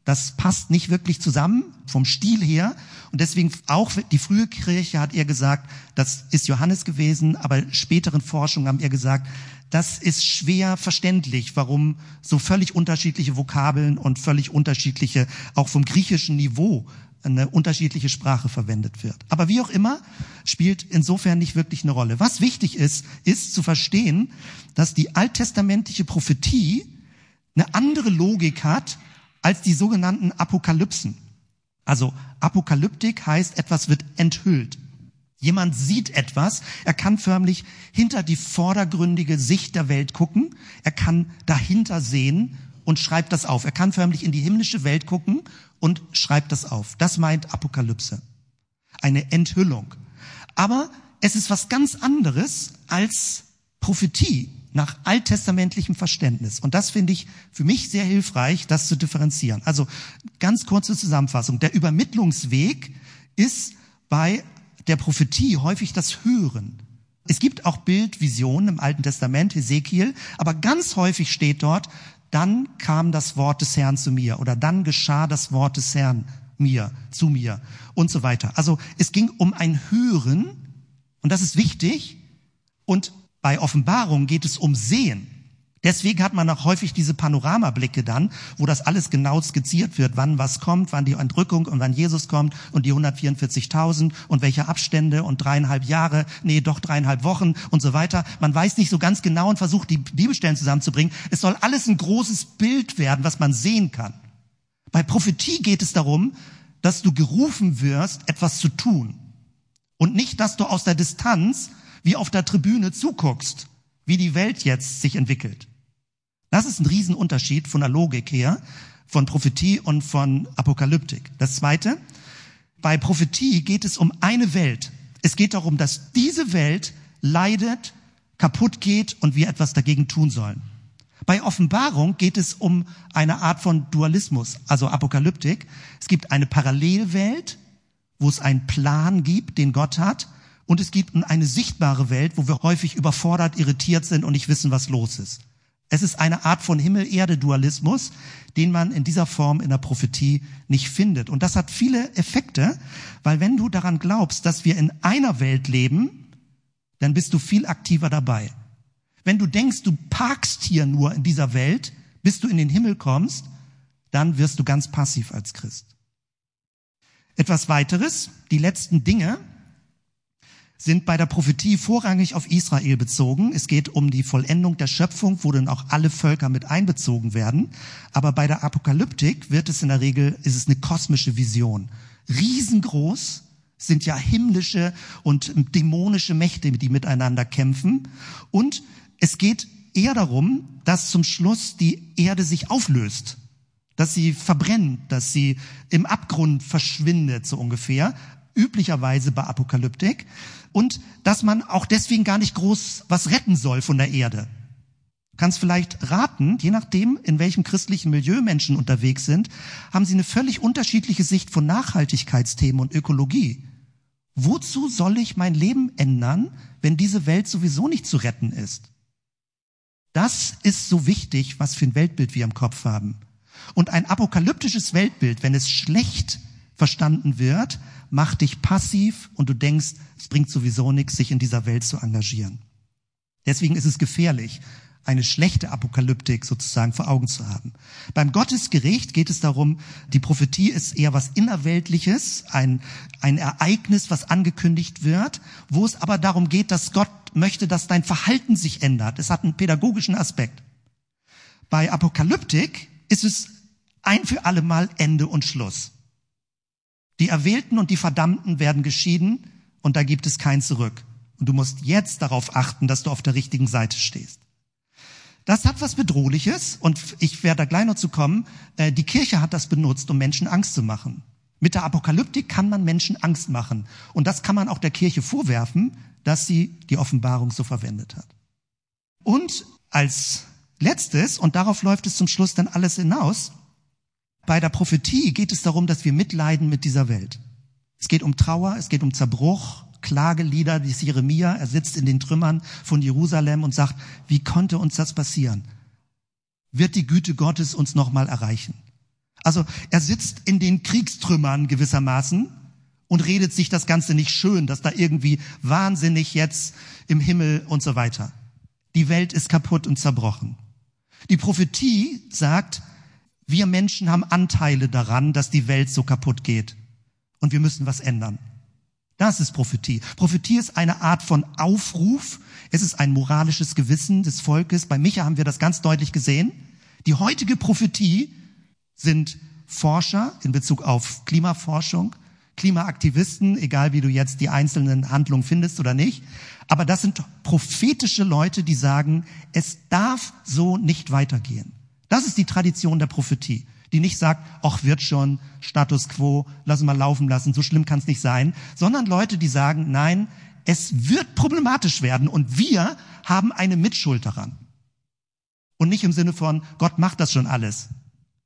Das passt nicht wirklich zusammen vom Stil her. Und deswegen auch die frühe Kirche hat er gesagt, das ist Johannes gewesen, aber späteren Forschungen haben ihr gesagt, das ist schwer verständlich, warum so völlig unterschiedliche Vokabeln und völlig unterschiedliche, auch vom griechischen Niveau, eine unterschiedliche Sprache verwendet wird. Aber wie auch immer, spielt insofern nicht wirklich eine Rolle. Was wichtig ist, ist zu verstehen, dass die alttestamentliche Prophetie eine andere Logik hat als die sogenannten Apokalypsen. Also Apokalyptik heißt, etwas wird enthüllt. Jemand sieht etwas, er kann förmlich hinter die vordergründige Sicht der Welt gucken, er kann dahinter sehen und schreibt das auf. Er kann förmlich in die himmlische Welt gucken und schreibt das auf. Das meint Apokalypse. Eine Enthüllung. Aber es ist was ganz anderes als Prophetie nach alttestamentlichem Verständnis. Und das finde ich für mich sehr hilfreich, das zu differenzieren. Also ganz kurze Zusammenfassung. Der Übermittlungsweg ist bei der Prophetie häufig das Hören. Es gibt auch Bildvisionen im Alten Testament, Ezekiel, aber ganz häufig steht dort, dann kam das Wort des Herrn zu mir oder dann geschah das Wort des Herrn mir, zu mir und so weiter. Also es ging um ein Hören und das ist wichtig und bei Offenbarung geht es um Sehen. Deswegen hat man auch häufig diese Panoramablicke dann, wo das alles genau skizziert wird, wann was kommt, wann die Entrückung und wann Jesus kommt und die 144.000 und welche Abstände und dreieinhalb Jahre, nee, doch dreieinhalb Wochen und so weiter. Man weiß nicht so ganz genau und versucht die Bibelstellen zusammenzubringen. Es soll alles ein großes Bild werden, was man sehen kann. Bei Prophetie geht es darum, dass du gerufen wirst, etwas zu tun. Und nicht, dass du aus der Distanz wie auf der Tribüne zuguckst wie die Welt jetzt sich entwickelt. Das ist ein Riesenunterschied von der Logik her, von Prophetie und von Apokalyptik. Das zweite, bei Prophetie geht es um eine Welt. Es geht darum, dass diese Welt leidet, kaputt geht und wir etwas dagegen tun sollen. Bei Offenbarung geht es um eine Art von Dualismus, also Apokalyptik. Es gibt eine Parallelwelt, wo es einen Plan gibt, den Gott hat, und es gibt eine sichtbare Welt, wo wir häufig überfordert, irritiert sind und nicht wissen, was los ist. Es ist eine Art von Himmel-Erde-Dualismus, den man in dieser Form in der Prophetie nicht findet. Und das hat viele Effekte, weil wenn du daran glaubst, dass wir in einer Welt leben, dann bist du viel aktiver dabei. Wenn du denkst, du parkst hier nur in dieser Welt, bis du in den Himmel kommst, dann wirst du ganz passiv als Christ. Etwas weiteres, die letzten Dinge, sind bei der Prophetie vorrangig auf Israel bezogen. Es geht um die Vollendung der Schöpfung, wo dann auch alle Völker mit einbezogen werden. Aber bei der Apokalyptik wird es in der Regel, ist es eine kosmische Vision. Riesengroß sind ja himmlische und dämonische Mächte, die miteinander kämpfen. Und es geht eher darum, dass zum Schluss die Erde sich auflöst dass sie verbrennt, dass sie im Abgrund verschwindet, so ungefähr üblicherweise bei Apokalyptik und dass man auch deswegen gar nicht groß was retten soll von der Erde. Du kannst vielleicht raten, je nachdem, in welchem christlichen Milieu Menschen unterwegs sind, haben sie eine völlig unterschiedliche Sicht von Nachhaltigkeitsthemen und Ökologie. Wozu soll ich mein Leben ändern, wenn diese Welt sowieso nicht zu retten ist? Das ist so wichtig, was für ein Weltbild wir im Kopf haben. Und ein apokalyptisches Weltbild, wenn es schlecht verstanden wird, macht dich passiv und du denkst, es bringt sowieso nichts, sich in dieser Welt zu engagieren. Deswegen ist es gefährlich, eine schlechte Apokalyptik sozusagen vor Augen zu haben. Beim Gottesgericht geht es darum, die Prophetie ist eher was Innerweltliches, ein, ein Ereignis, was angekündigt wird, wo es aber darum geht, dass Gott möchte, dass dein Verhalten sich ändert. Es hat einen pädagogischen Aspekt. Bei Apokalyptik ist es ein für alle Mal Ende und Schluss. Die Erwählten und die Verdammten werden geschieden und da gibt es kein Zurück. Und du musst jetzt darauf achten, dass du auf der richtigen Seite stehst. Das hat was Bedrohliches und ich werde da gleich noch zu kommen. Äh, die Kirche hat das benutzt, um Menschen Angst zu machen. Mit der Apokalyptik kann man Menschen Angst machen. Und das kann man auch der Kirche vorwerfen, dass sie die Offenbarung so verwendet hat. Und als letztes, und darauf läuft es zum Schluss dann alles hinaus, bei der Prophetie geht es darum, dass wir mitleiden mit dieser Welt. Es geht um Trauer, es geht um Zerbruch, Klagelieder wie Jeremia. Er sitzt in den Trümmern von Jerusalem und sagt, wie konnte uns das passieren? Wird die Güte Gottes uns nochmal erreichen? Also er sitzt in den Kriegstrümmern gewissermaßen und redet sich das Ganze nicht schön, dass da irgendwie wahnsinnig jetzt im Himmel und so weiter. Die Welt ist kaputt und zerbrochen. Die Prophetie sagt, wir Menschen haben Anteile daran, dass die Welt so kaputt geht. Und wir müssen was ändern. Das ist Prophetie. Prophetie ist eine Art von Aufruf. Es ist ein moralisches Gewissen des Volkes. Bei Micha haben wir das ganz deutlich gesehen. Die heutige Prophetie sind Forscher in Bezug auf Klimaforschung, Klimaaktivisten, egal wie du jetzt die einzelnen Handlungen findest oder nicht. Aber das sind prophetische Leute, die sagen, es darf so nicht weitergehen. Das ist die Tradition der Prophetie, die nicht sagt, ach wird schon, Status quo, lass mal laufen lassen, so schlimm kann es nicht sein, sondern Leute, die sagen, nein, es wird problematisch werden und wir haben eine Mitschuld daran. Und nicht im Sinne von, Gott macht das schon alles,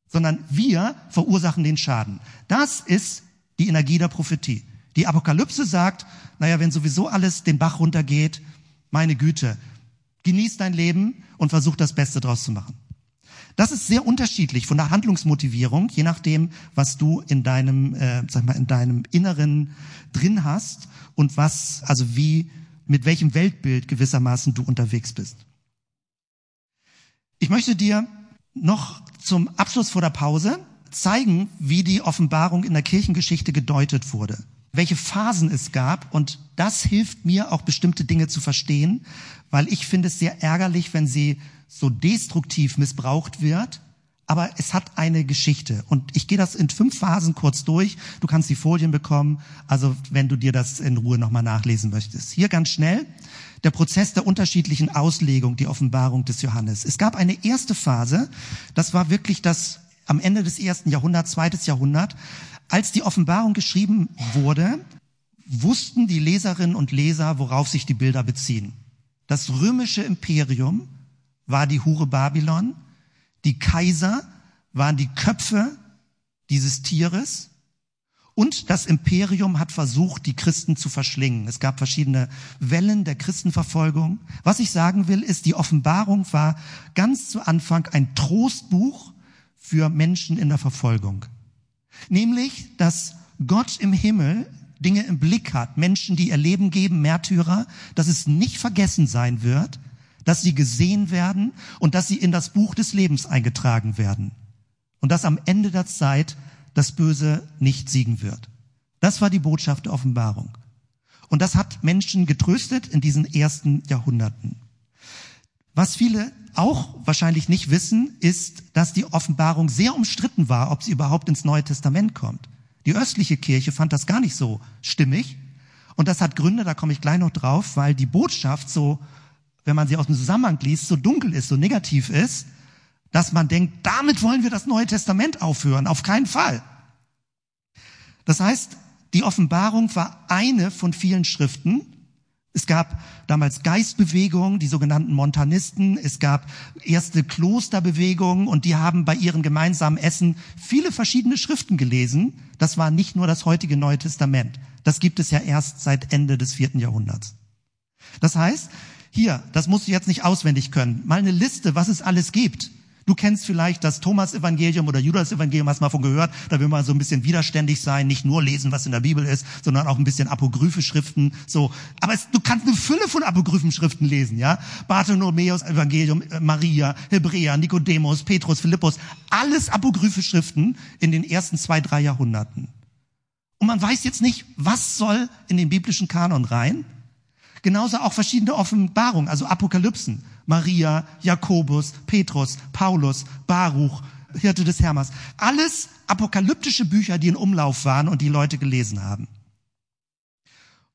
sondern wir verursachen den Schaden. Das ist die Energie der Prophetie. Die Apokalypse sagt, naja, wenn sowieso alles den Bach runtergeht, meine Güte, genieß dein Leben und versuch das Beste draus zu machen. Das ist sehr unterschiedlich von der Handlungsmotivierung, je nachdem, was du in deinem, äh, sag mal, in deinem Inneren drin hast und was, also wie, mit welchem Weltbild gewissermaßen du unterwegs bist. Ich möchte dir noch zum Abschluss vor der Pause zeigen, wie die Offenbarung in der Kirchengeschichte gedeutet wurde, welche Phasen es gab und das hilft mir auch bestimmte Dinge zu verstehen, weil ich finde es sehr ärgerlich, wenn sie so destruktiv missbraucht wird, aber es hat eine Geschichte und ich gehe das in fünf Phasen kurz durch. Du kannst die Folien bekommen, also wenn du dir das in Ruhe nochmal nachlesen möchtest. Hier ganz schnell der Prozess der unterschiedlichen Auslegung, die Offenbarung des Johannes. Es gab eine erste Phase, das war wirklich das am Ende des ersten Jahrhunderts, zweites Jahrhundert, als die Offenbarung geschrieben wurde, wussten die Leserinnen und Leser, worauf sich die Bilder beziehen. Das römische Imperium war die Hure Babylon, die Kaiser waren die Köpfe dieses Tieres und das Imperium hat versucht, die Christen zu verschlingen. Es gab verschiedene Wellen der Christenverfolgung. Was ich sagen will, ist, die Offenbarung war ganz zu Anfang ein Trostbuch für Menschen in der Verfolgung. Nämlich, dass Gott im Himmel Dinge im Blick hat, Menschen, die ihr Leben geben, Märtyrer, dass es nicht vergessen sein wird, dass sie gesehen werden und dass sie in das Buch des Lebens eingetragen werden. Und dass am Ende der Zeit das Böse nicht siegen wird. Das war die Botschaft der Offenbarung. Und das hat Menschen getröstet in diesen ersten Jahrhunderten. Was viele auch wahrscheinlich nicht wissen, ist, dass die Offenbarung sehr umstritten war, ob sie überhaupt ins Neue Testament kommt. Die östliche Kirche fand das gar nicht so stimmig. Und das hat Gründe, da komme ich gleich noch drauf, weil die Botschaft so, wenn man sie aus dem Zusammenhang liest, so dunkel ist, so negativ ist, dass man denkt, damit wollen wir das Neue Testament aufhören. Auf keinen Fall. Das heißt, die Offenbarung war eine von vielen Schriften. Es gab damals Geistbewegungen, die sogenannten Montanisten. Es gab erste Klosterbewegungen und die haben bei ihren gemeinsamen Essen viele verschiedene Schriften gelesen. Das war nicht nur das heutige Neue Testament. Das gibt es ja erst seit Ende des vierten Jahrhunderts. Das heißt, hier, das musst du jetzt nicht auswendig können, mal eine Liste, was es alles gibt. Du kennst vielleicht das Thomas-Evangelium oder Judas-Evangelium, hast mal von gehört. Da will man so ein bisschen widerständig sein, nicht nur lesen, was in der Bibel ist, sondern auch ein bisschen apokryphe Schriften. So, aber es, du kannst eine Fülle von apokryphen Schriften lesen, ja? Bartholomäus Evangelium, äh, Maria, Hebräer, Nikodemus, Petrus, Philippus, alles apokryphe Schriften in den ersten zwei, drei Jahrhunderten. Und man weiß jetzt nicht, was soll in den biblischen Kanon rein. Genauso auch verschiedene Offenbarungen, also Apokalypsen. Maria, Jakobus, Petrus, Paulus, Baruch, Hirte des Hermas. Alles apokalyptische Bücher, die in Umlauf waren und die Leute gelesen haben.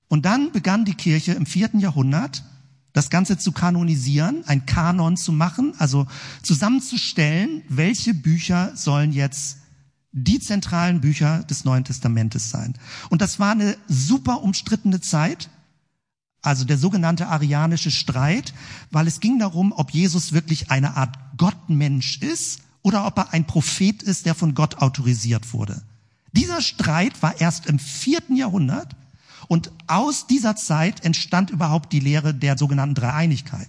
Und dann begann die Kirche im vierten Jahrhundert, das Ganze zu kanonisieren, ein Kanon zu machen, also zusammenzustellen, welche Bücher sollen jetzt die zentralen Bücher des Neuen Testamentes sein. Und das war eine super umstrittene Zeit also der sogenannte arianische Streit, weil es ging darum, ob Jesus wirklich eine Art Gottmensch ist oder ob er ein Prophet ist, der von Gott autorisiert wurde. Dieser Streit war erst im vierten Jahrhundert und aus dieser Zeit entstand überhaupt die Lehre der sogenannten Dreieinigkeit.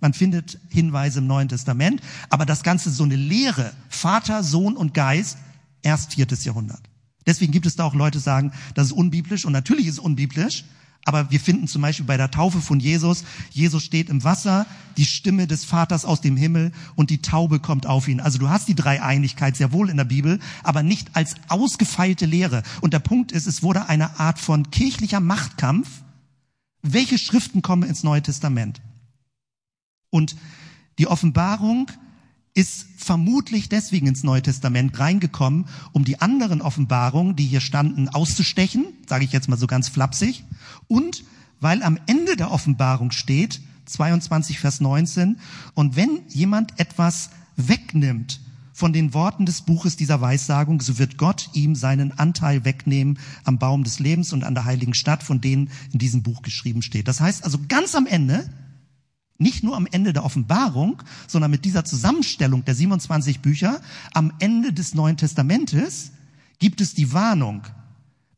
Man findet Hinweise im Neuen Testament, aber das Ganze so eine Lehre, Vater, Sohn und Geist, erst viertes Jahrhundert. Deswegen gibt es da auch Leute, die sagen, das ist unbiblisch und natürlich ist es unbiblisch, aber wir finden zum Beispiel bei der Taufe von Jesus, Jesus steht im Wasser, die Stimme des Vaters aus dem Himmel und die Taube kommt auf ihn. Also du hast die Dreieinigkeit sehr wohl in der Bibel, aber nicht als ausgefeilte Lehre. Und der Punkt ist, es wurde eine Art von kirchlicher Machtkampf. Welche Schriften kommen ins Neue Testament? Und die Offenbarung ist vermutlich deswegen ins Neue Testament reingekommen, um die anderen Offenbarungen, die hier standen, auszustechen, sage ich jetzt mal so ganz flapsig, und weil am Ende der Offenbarung steht, 22 Vers 19, und wenn jemand etwas wegnimmt von den Worten des Buches dieser Weissagung, so wird Gott ihm seinen Anteil wegnehmen am Baum des Lebens und an der heiligen Stadt, von denen in diesem Buch geschrieben steht. Das heißt also ganz am Ende nicht nur am Ende der Offenbarung, sondern mit dieser Zusammenstellung der 27 Bücher am Ende des Neuen Testamentes gibt es die Warnung.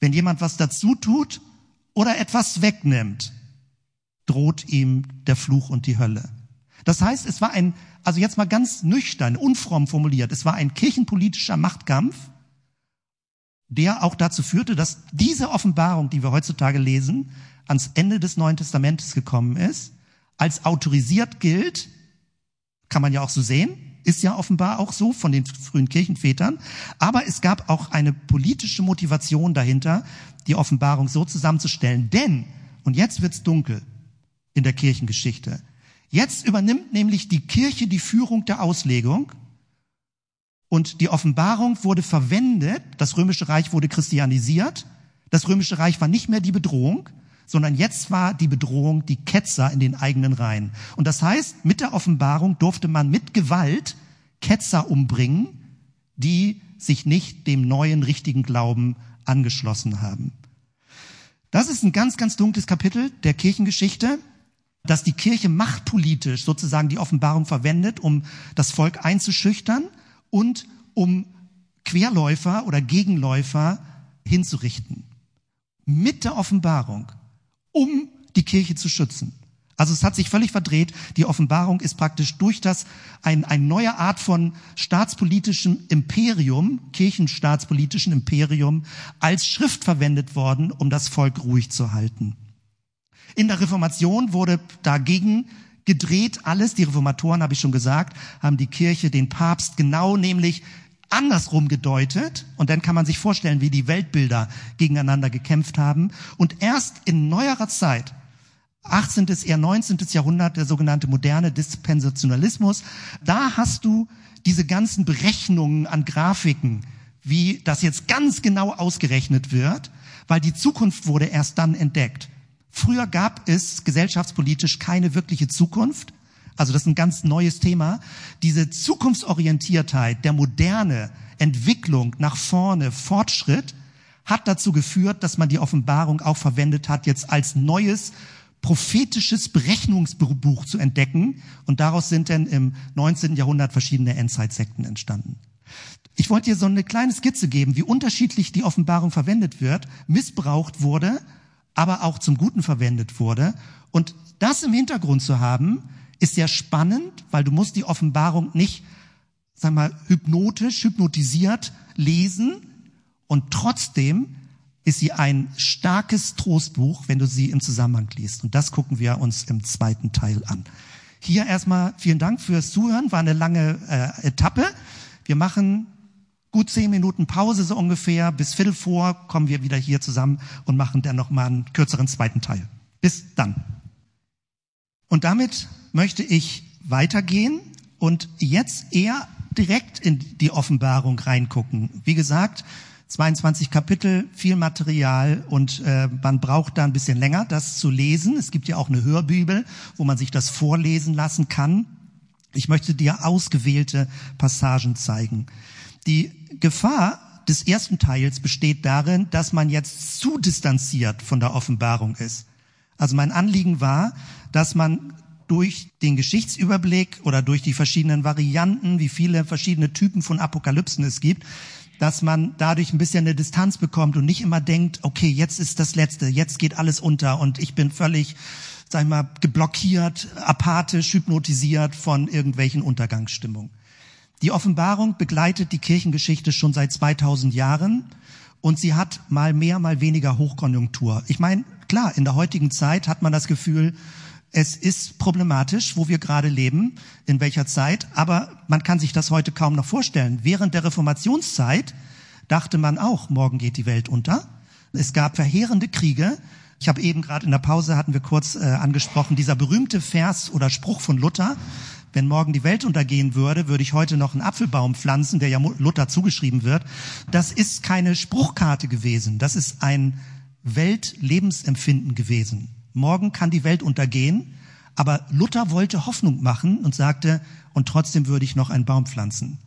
Wenn jemand was dazu tut oder etwas wegnimmt, droht ihm der Fluch und die Hölle. Das heißt, es war ein, also jetzt mal ganz nüchtern, unfromm formuliert, es war ein kirchenpolitischer Machtkampf, der auch dazu führte, dass diese Offenbarung, die wir heutzutage lesen, ans Ende des Neuen Testamentes gekommen ist, als autorisiert gilt, kann man ja auch so sehen, ist ja offenbar auch so von den frühen Kirchenvätern, aber es gab auch eine politische Motivation dahinter, die Offenbarung so zusammenzustellen, denn, und jetzt wird's dunkel in der Kirchengeschichte, jetzt übernimmt nämlich die Kirche die Führung der Auslegung und die Offenbarung wurde verwendet, das römische Reich wurde christianisiert, das römische Reich war nicht mehr die Bedrohung, sondern jetzt war die Bedrohung die Ketzer in den eigenen Reihen. Und das heißt, mit der Offenbarung durfte man mit Gewalt Ketzer umbringen, die sich nicht dem neuen richtigen Glauben angeschlossen haben. Das ist ein ganz, ganz dunkles Kapitel der Kirchengeschichte, dass die Kirche machtpolitisch sozusagen die Offenbarung verwendet, um das Volk einzuschüchtern und um Querläufer oder Gegenläufer hinzurichten. Mit der Offenbarung um die Kirche zu schützen. Also es hat sich völlig verdreht. Die Offenbarung ist praktisch durch das ein, ein neue Art von staatspolitischem Imperium, kirchenstaatspolitischen Imperium, als Schrift verwendet worden, um das Volk ruhig zu halten. In der Reformation wurde dagegen gedreht alles. Die Reformatoren, habe ich schon gesagt, haben die Kirche, den Papst genau nämlich andersrum gedeutet. Und dann kann man sich vorstellen, wie die Weltbilder gegeneinander gekämpft haben. Und erst in neuerer Zeit, 18. eher 19. Jahrhundert, der sogenannte moderne Dispensationalismus, da hast du diese ganzen Berechnungen an Grafiken, wie das jetzt ganz genau ausgerechnet wird, weil die Zukunft wurde erst dann entdeckt. Früher gab es gesellschaftspolitisch keine wirkliche Zukunft. Also das ist ein ganz neues Thema. Diese Zukunftsorientiertheit, der moderne Entwicklung nach vorne, Fortschritt, hat dazu geführt, dass man die Offenbarung auch verwendet hat, jetzt als neues prophetisches Berechnungsbuch zu entdecken. Und daraus sind dann im 19. Jahrhundert verschiedene Endzeitsekten entstanden. Ich wollte dir so eine kleine Skizze geben, wie unterschiedlich die Offenbarung verwendet wird, missbraucht wurde, aber auch zum Guten verwendet wurde. Und das im Hintergrund zu haben, ist sehr spannend, weil du musst die Offenbarung nicht, sag mal, hypnotisch, hypnotisiert lesen und trotzdem ist sie ein starkes Trostbuch, wenn du sie im Zusammenhang liest. Und das gucken wir uns im zweiten Teil an. Hier erstmal vielen Dank fürs Zuhören. War eine lange äh, Etappe. Wir machen gut zehn Minuten Pause so ungefähr. Bis Viertel vor kommen wir wieder hier zusammen und machen dann nochmal einen kürzeren zweiten Teil. Bis dann. Und damit möchte ich weitergehen und jetzt eher direkt in die Offenbarung reingucken. Wie gesagt, 22 Kapitel, viel Material und äh, man braucht da ein bisschen länger, das zu lesen. Es gibt ja auch eine Hörbibel, wo man sich das vorlesen lassen kann. Ich möchte dir ausgewählte Passagen zeigen. Die Gefahr des ersten Teils besteht darin, dass man jetzt zu distanziert von der Offenbarung ist. Also mein Anliegen war, dass man durch den Geschichtsüberblick oder durch die verschiedenen Varianten, wie viele verschiedene Typen von Apokalypsen es gibt, dass man dadurch ein bisschen eine Distanz bekommt und nicht immer denkt, okay, jetzt ist das Letzte, jetzt geht alles unter und ich bin völlig, sag ich mal, geblockiert, apathisch, hypnotisiert von irgendwelchen Untergangsstimmungen. Die Offenbarung begleitet die Kirchengeschichte schon seit 2000 Jahren und sie hat mal mehr, mal weniger Hochkonjunktur. Ich meine, klar, in der heutigen Zeit hat man das Gefühl, es ist problematisch, wo wir gerade leben, in welcher Zeit, aber man kann sich das heute kaum noch vorstellen. Während der Reformationszeit dachte man auch, morgen geht die Welt unter. Es gab verheerende Kriege. Ich habe eben gerade in der Pause hatten wir kurz äh, angesprochen, dieser berühmte Vers oder Spruch von Luther, wenn morgen die Welt untergehen würde, würde ich heute noch einen Apfelbaum pflanzen, der ja Luther zugeschrieben wird. Das ist keine Spruchkarte gewesen, das ist ein Weltlebensempfinden gewesen. Morgen kann die Welt untergehen. Aber Luther wollte Hoffnung machen und sagte, und trotzdem würde ich noch einen Baum pflanzen.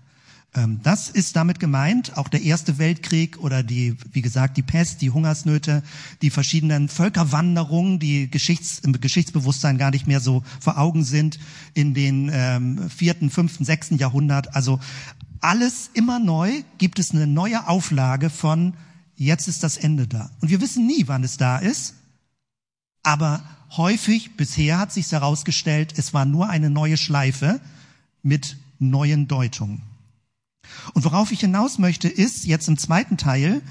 Ähm, das ist damit gemeint, auch der Erste Weltkrieg oder die, wie gesagt, die Pest, die Hungersnöte, die verschiedenen Völkerwanderungen, die Geschichts, im Geschichtsbewusstsein gar nicht mehr so vor Augen sind in den ähm, vierten, fünften, sechsten Jahrhundert. Also alles immer neu gibt es eine neue Auflage von jetzt ist das Ende da. Und wir wissen nie, wann es da ist, aber häufig bisher hat sich herausgestellt, es war nur eine neue Schleife mit neuen Deutungen. Und worauf ich hinaus möchte, ist jetzt im zweiten Teil,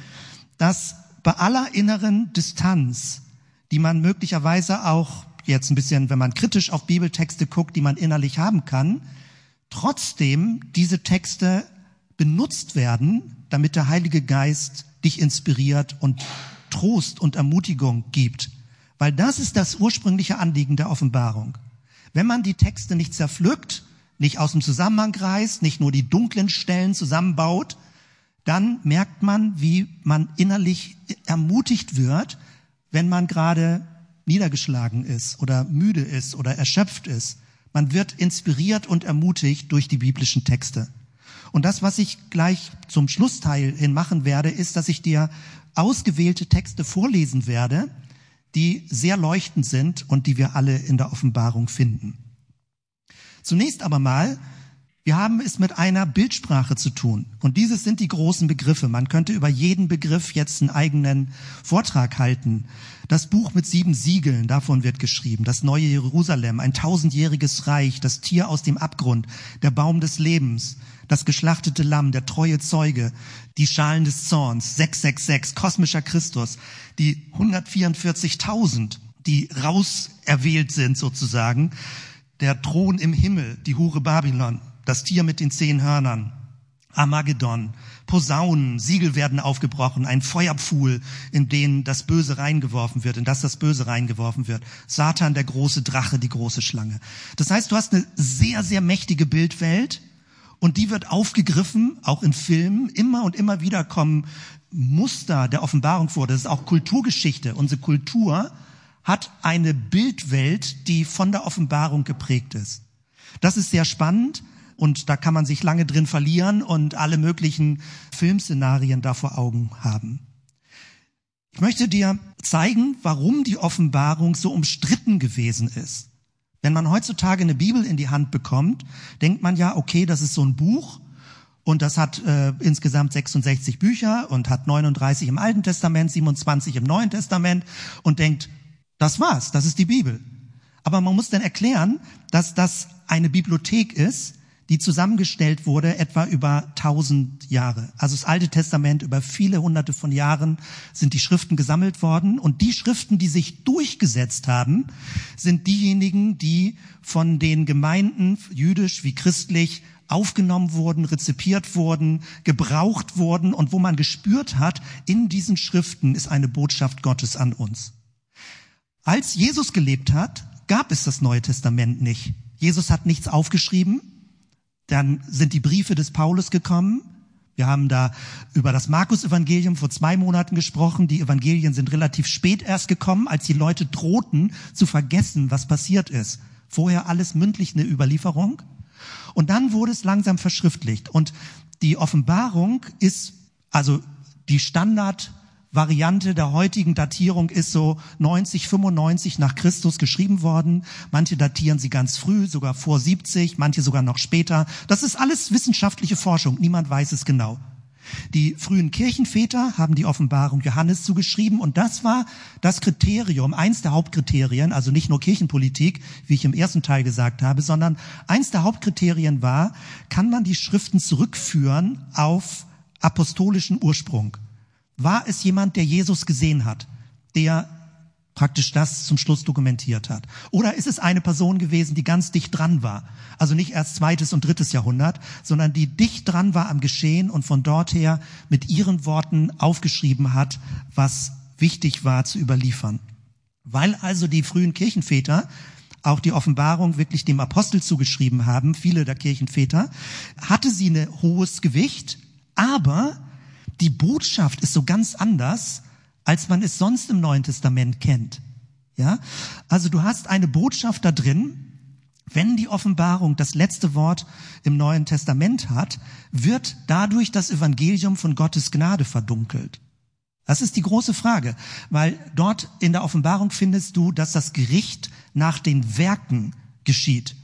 dass bei aller inneren Distanz, die man möglicherweise auch jetzt ein bisschen, wenn man kritisch auf Bibeltexte guckt, die man innerlich haben kann, trotzdem diese Texte benutzt werden, damit der Heilige Geist dich inspiriert und Trost und Ermutigung gibt. Weil das ist das ursprüngliche Anliegen der Offenbarung. Wenn man die Texte nicht zerpflückt, nicht aus dem Zusammenhang reißt, nicht nur die dunklen Stellen zusammenbaut, dann merkt man, wie man innerlich ermutigt wird, wenn man gerade niedergeschlagen ist oder müde ist oder erschöpft ist. Man wird inspiriert und ermutigt durch die biblischen Texte. Und das, was ich gleich zum Schlussteil hin machen werde, ist, dass ich dir ausgewählte Texte vorlesen werde, die sehr leuchtend sind und die wir alle in der Offenbarung finden. Zunächst aber mal, wir haben es mit einer Bildsprache zu tun. Und dieses sind die großen Begriffe. Man könnte über jeden Begriff jetzt einen eigenen Vortrag halten. Das Buch mit sieben Siegeln, davon wird geschrieben. Das neue Jerusalem, ein tausendjähriges Reich, das Tier aus dem Abgrund, der Baum des Lebens, das geschlachtete Lamm, der treue Zeuge, die Schalen des Zorns, 666, kosmischer Christus, die 144.000, die rauserwählt sind sozusagen, der Thron im Himmel, die Hure Babylon, das Tier mit den zehn Hörnern, Armageddon, Posaunen, Siegel werden aufgebrochen, ein Feuerpfuhl, in den das Böse reingeworfen wird, in das das Böse reingeworfen wird. Satan, der große Drache, die große Schlange. Das heißt, du hast eine sehr, sehr mächtige Bildwelt und die wird aufgegriffen, auch in Filmen. Immer und immer wieder kommen Muster der Offenbarung vor. Das ist auch Kulturgeschichte. Unsere Kultur hat eine Bildwelt, die von der Offenbarung geprägt ist. Das ist sehr spannend und da kann man sich lange drin verlieren und alle möglichen Filmszenarien da vor Augen haben. Ich möchte dir zeigen, warum die Offenbarung so umstritten gewesen ist. Wenn man heutzutage eine Bibel in die Hand bekommt, denkt man ja, okay, das ist so ein Buch und das hat äh, insgesamt 66 Bücher und hat 39 im Alten Testament, 27 im Neuen Testament und denkt, das war's, das ist die Bibel. Aber man muss dann erklären, dass das eine Bibliothek ist, die zusammengestellt wurde etwa über tausend Jahre. Also das Alte Testament über viele hunderte von Jahren sind die Schriften gesammelt worden und die Schriften, die sich durchgesetzt haben, sind diejenigen, die von den Gemeinden, jüdisch wie christlich, aufgenommen wurden, rezipiert wurden, gebraucht wurden und wo man gespürt hat, in diesen Schriften ist eine Botschaft Gottes an uns. Als Jesus gelebt hat, gab es das Neue Testament nicht. Jesus hat nichts aufgeschrieben, dann sind die Briefe des Paulus gekommen. Wir haben da über das Markus-Evangelium vor zwei Monaten gesprochen. Die Evangelien sind relativ spät erst gekommen, als die Leute drohten zu vergessen, was passiert ist. Vorher alles mündlich eine Überlieferung. Und dann wurde es langsam verschriftlicht. Und die Offenbarung ist also die Standard Variante der heutigen Datierung ist so 90, 95 nach Christus geschrieben worden. Manche datieren sie ganz früh, sogar vor 70, manche sogar noch später. Das ist alles wissenschaftliche Forschung. Niemand weiß es genau. Die frühen Kirchenväter haben die Offenbarung Johannes zugeschrieben und das war das Kriterium, eins der Hauptkriterien, also nicht nur Kirchenpolitik, wie ich im ersten Teil gesagt habe, sondern eins der Hauptkriterien war, kann man die Schriften zurückführen auf apostolischen Ursprung. War es jemand, der Jesus gesehen hat, der praktisch das zum Schluss dokumentiert hat? Oder ist es eine Person gewesen, die ganz dicht dran war? Also nicht erst zweites und drittes Jahrhundert, sondern die dicht dran war am Geschehen und von dort her mit ihren Worten aufgeschrieben hat, was wichtig war zu überliefern. Weil also die frühen Kirchenväter auch die Offenbarung wirklich dem Apostel zugeschrieben haben, viele der Kirchenväter, hatte sie ein hohes Gewicht, aber die Botschaft ist so ganz anders, als man es sonst im Neuen Testament kennt. Ja? Also du hast eine Botschaft da drin, wenn die Offenbarung das letzte Wort im Neuen Testament hat, wird dadurch das Evangelium von Gottes Gnade verdunkelt. Das ist die große Frage, weil dort in der Offenbarung findest du, dass das Gericht nach den Werken geschieht.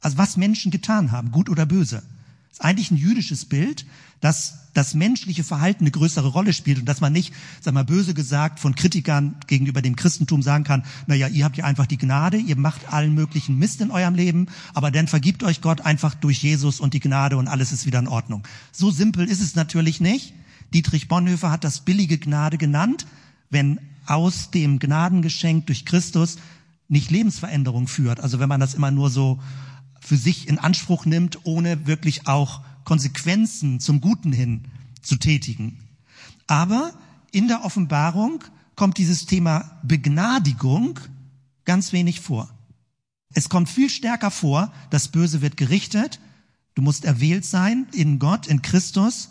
Also was Menschen getan haben, gut oder böse. Das ist eigentlich ein jüdisches Bild, dass das menschliche Verhalten eine größere Rolle spielt und dass man nicht, sag mal böse gesagt, von Kritikern gegenüber dem Christentum sagen kann, na ja, ihr habt ja einfach die Gnade, ihr macht allen möglichen Mist in eurem Leben, aber dann vergibt euch Gott einfach durch Jesus und die Gnade und alles ist wieder in Ordnung. So simpel ist es natürlich nicht. Dietrich Bonhoeffer hat das billige Gnade genannt, wenn aus dem Gnadengeschenk durch Christus nicht Lebensveränderung führt. Also wenn man das immer nur so für sich in Anspruch nimmt, ohne wirklich auch Konsequenzen zum Guten hin zu tätigen. Aber in der Offenbarung kommt dieses Thema Begnadigung ganz wenig vor. Es kommt viel stärker vor, das Böse wird gerichtet, du musst erwählt sein in Gott, in Christus,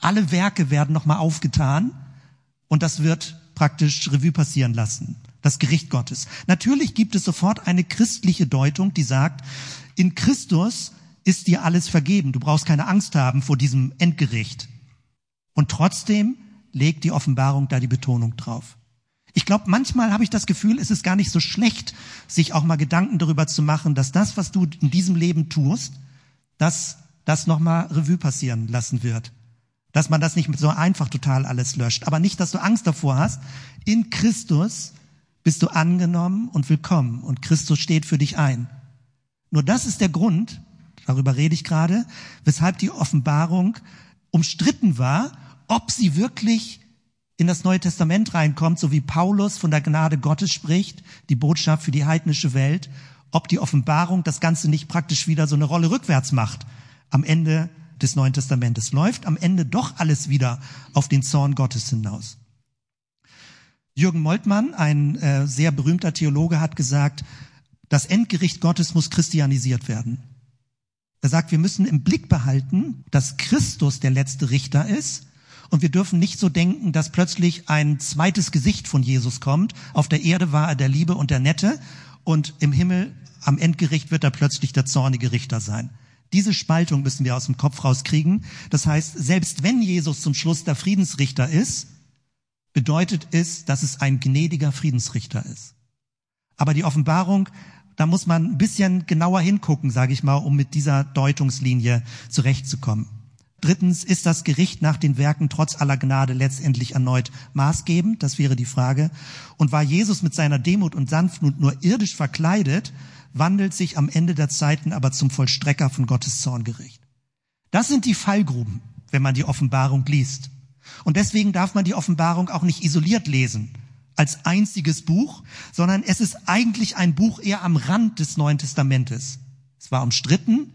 alle Werke werden nochmal aufgetan und das wird praktisch Revue passieren lassen, das Gericht Gottes. Natürlich gibt es sofort eine christliche Deutung, die sagt, in Christus ist dir alles vergeben. Du brauchst keine Angst haben vor diesem Endgericht. Und trotzdem legt die Offenbarung da die Betonung drauf. Ich glaube, manchmal habe ich das Gefühl, es ist gar nicht so schlecht, sich auch mal Gedanken darüber zu machen, dass das, was du in diesem Leben tust, dass das nochmal Revue passieren lassen wird. Dass man das nicht so einfach total alles löscht. Aber nicht, dass du Angst davor hast. In Christus bist du angenommen und willkommen und Christus steht für dich ein. Nur das ist der Grund, darüber rede ich gerade, weshalb die Offenbarung umstritten war, ob sie wirklich in das Neue Testament reinkommt, so wie Paulus von der Gnade Gottes spricht, die Botschaft für die heidnische Welt, ob die Offenbarung das Ganze nicht praktisch wieder so eine Rolle rückwärts macht. Am Ende des Neuen Testamentes läuft am Ende doch alles wieder auf den Zorn Gottes hinaus. Jürgen Moltmann, ein äh, sehr berühmter Theologe, hat gesagt, das Endgericht Gottes muss christianisiert werden. Er sagt, wir müssen im Blick behalten, dass Christus der letzte Richter ist und wir dürfen nicht so denken, dass plötzlich ein zweites Gesicht von Jesus kommt. Auf der Erde war er der Liebe und der Nette und im Himmel am Endgericht wird er plötzlich der zornige Richter sein. Diese Spaltung müssen wir aus dem Kopf rauskriegen. Das heißt, selbst wenn Jesus zum Schluss der Friedensrichter ist, bedeutet es, dass es ein gnädiger Friedensrichter ist. Aber die Offenbarung da muss man ein bisschen genauer hingucken, sage ich mal, um mit dieser Deutungslinie zurechtzukommen. Drittens, ist das Gericht nach den Werken trotz aller Gnade letztendlich erneut maßgebend? Das wäre die Frage. Und war Jesus mit seiner Demut und Sanftmut nur irdisch verkleidet, wandelt sich am Ende der Zeiten aber zum Vollstrecker von Gottes Zorngericht. Das sind die Fallgruben, wenn man die Offenbarung liest. Und deswegen darf man die Offenbarung auch nicht isoliert lesen, als einziges Buch, sondern es ist eigentlich ein Buch eher am Rand des Neuen Testamentes. Es war umstritten.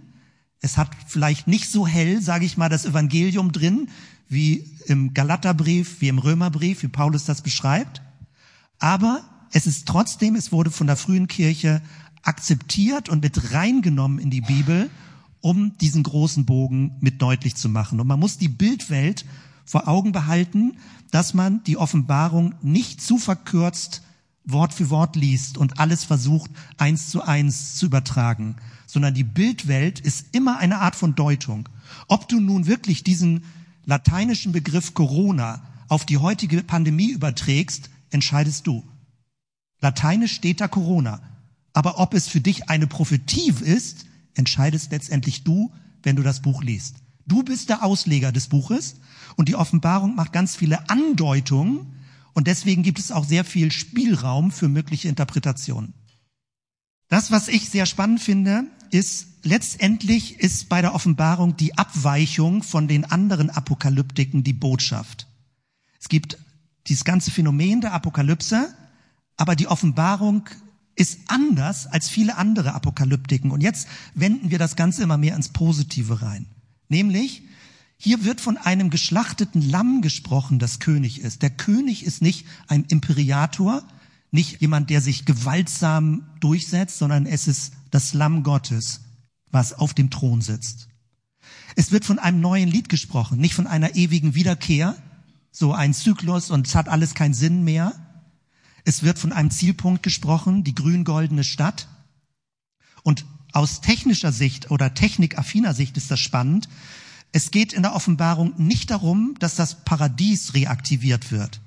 Es hat vielleicht nicht so hell, sage ich mal, das Evangelium drin, wie im Galaterbrief, wie im Römerbrief, wie Paulus das beschreibt. Aber es ist trotzdem, es wurde von der frühen Kirche akzeptiert und mit reingenommen in die Bibel, um diesen großen Bogen mit deutlich zu machen. Und man muss die Bildwelt vor Augen behalten, dass man die Offenbarung nicht zu verkürzt Wort für Wort liest und alles versucht, eins zu eins zu übertragen, sondern die Bildwelt ist immer eine Art von Deutung. Ob du nun wirklich diesen lateinischen Begriff Corona auf die heutige Pandemie überträgst, entscheidest du. Lateinisch steht da Corona. Aber ob es für dich eine Prophetie ist, entscheidest letztendlich du, wenn du das Buch liest. Du bist der Ausleger des Buches und die Offenbarung macht ganz viele Andeutungen und deswegen gibt es auch sehr viel Spielraum für mögliche Interpretationen. Das, was ich sehr spannend finde, ist, letztendlich ist bei der Offenbarung die Abweichung von den anderen Apokalyptiken die Botschaft. Es gibt dieses ganze Phänomen der Apokalypse, aber die Offenbarung ist anders als viele andere Apokalyptiken. Und jetzt wenden wir das Ganze immer mehr ins Positive rein. Nämlich, hier wird von einem geschlachteten Lamm gesprochen, das König ist. Der König ist nicht ein Imperiator, nicht jemand, der sich gewaltsam durchsetzt, sondern es ist das Lamm Gottes, was auf dem Thron sitzt. Es wird von einem neuen Lied gesprochen, nicht von einer ewigen Wiederkehr, so ein Zyklus und es hat alles keinen Sinn mehr. Es wird von einem Zielpunkt gesprochen, die grün-goldene Stadt. Und aus technischer Sicht oder technikaffiner Sicht ist das spannend, es geht in der Offenbarung nicht darum, dass das Paradies reaktiviert wird.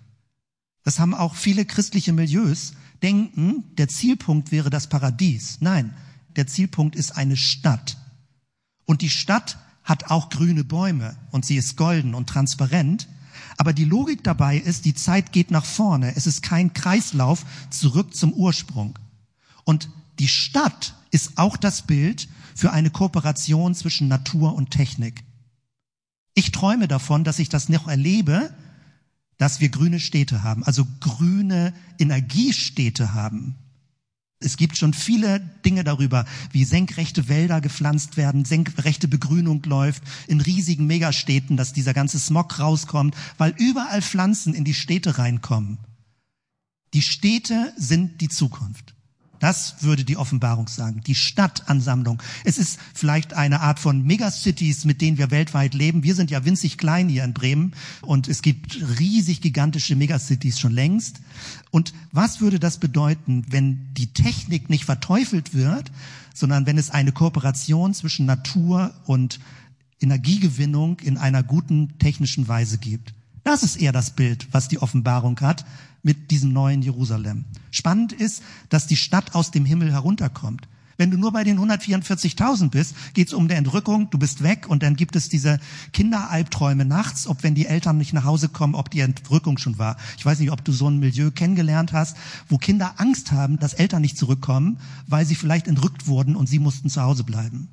Das haben auch viele christliche Milieus, denken, der Zielpunkt wäre das Paradies. Nein, der Zielpunkt ist eine Stadt. Und die Stadt hat auch grüne Bäume und sie ist golden und transparent. Aber die Logik dabei ist, die Zeit geht nach vorne. Es ist kein Kreislauf zurück zum Ursprung. Und die Stadt ist auch das Bild für eine Kooperation zwischen Natur und Technik. Ich träume davon, dass ich das noch erlebe, dass wir grüne Städte haben, also grüne Energiestädte haben. Es gibt schon viele Dinge darüber, wie senkrechte Wälder gepflanzt werden, senkrechte Begrünung läuft in riesigen Megastädten, dass dieser ganze Smog rauskommt, weil überall Pflanzen in die Städte reinkommen. Die Städte sind die Zukunft. Das würde die Offenbarung sagen. Die Stadtansammlung. Es ist vielleicht eine Art von Megacities, mit denen wir weltweit leben. Wir sind ja winzig klein hier in Bremen und es gibt riesig gigantische Megacities schon längst. Und was würde das bedeuten, wenn die Technik nicht verteufelt wird, sondern wenn es eine Kooperation zwischen Natur und Energiegewinnung in einer guten technischen Weise gibt? Das ist eher das Bild, was die Offenbarung hat mit diesem neuen Jerusalem. Spannend ist, dass die Stadt aus dem Himmel herunterkommt. Wenn du nur bei den 144.000 bist, geht es um die Entrückung, du bist weg und dann gibt es diese Kinderalbträume nachts, ob wenn die Eltern nicht nach Hause kommen, ob die Entrückung schon war. Ich weiß nicht, ob du so ein Milieu kennengelernt hast, wo Kinder Angst haben, dass Eltern nicht zurückkommen, weil sie vielleicht entrückt wurden und sie mussten zu Hause bleiben.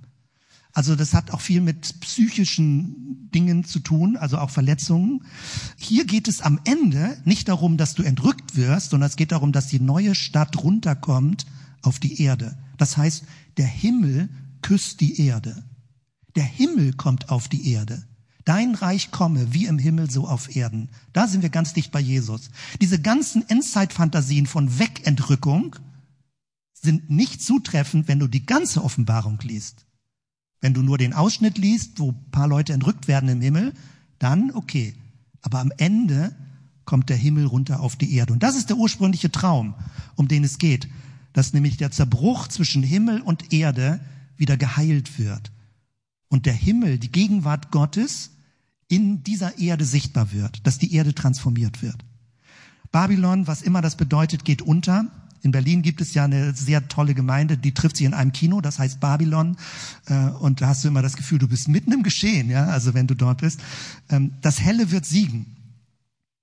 Also das hat auch viel mit psychischen Dingen zu tun, also auch Verletzungen. Hier geht es am Ende nicht darum, dass du entrückt wirst, sondern es geht darum, dass die neue Stadt runterkommt auf die Erde. Das heißt, der Himmel küsst die Erde. Der Himmel kommt auf die Erde. Dein Reich komme wie im Himmel so auf Erden. Da sind wir ganz dicht bei Jesus. Diese ganzen Endzeitfantasien von Wegentrückung sind nicht zutreffend, wenn du die ganze Offenbarung liest. Wenn du nur den Ausschnitt liest, wo ein paar Leute entrückt werden im Himmel, dann okay. Aber am Ende kommt der Himmel runter auf die Erde. Und das ist der ursprüngliche Traum, um den es geht. Dass nämlich der Zerbruch zwischen Himmel und Erde wieder geheilt wird. Und der Himmel, die Gegenwart Gottes, in dieser Erde sichtbar wird. Dass die Erde transformiert wird. Babylon, was immer das bedeutet, geht unter. In Berlin gibt es ja eine sehr tolle Gemeinde, die trifft sich in einem Kino, das heißt Babylon. Äh, und da hast du immer das Gefühl, du bist mitten im Geschehen, ja, also wenn du dort bist. Ähm, das Helle wird siegen.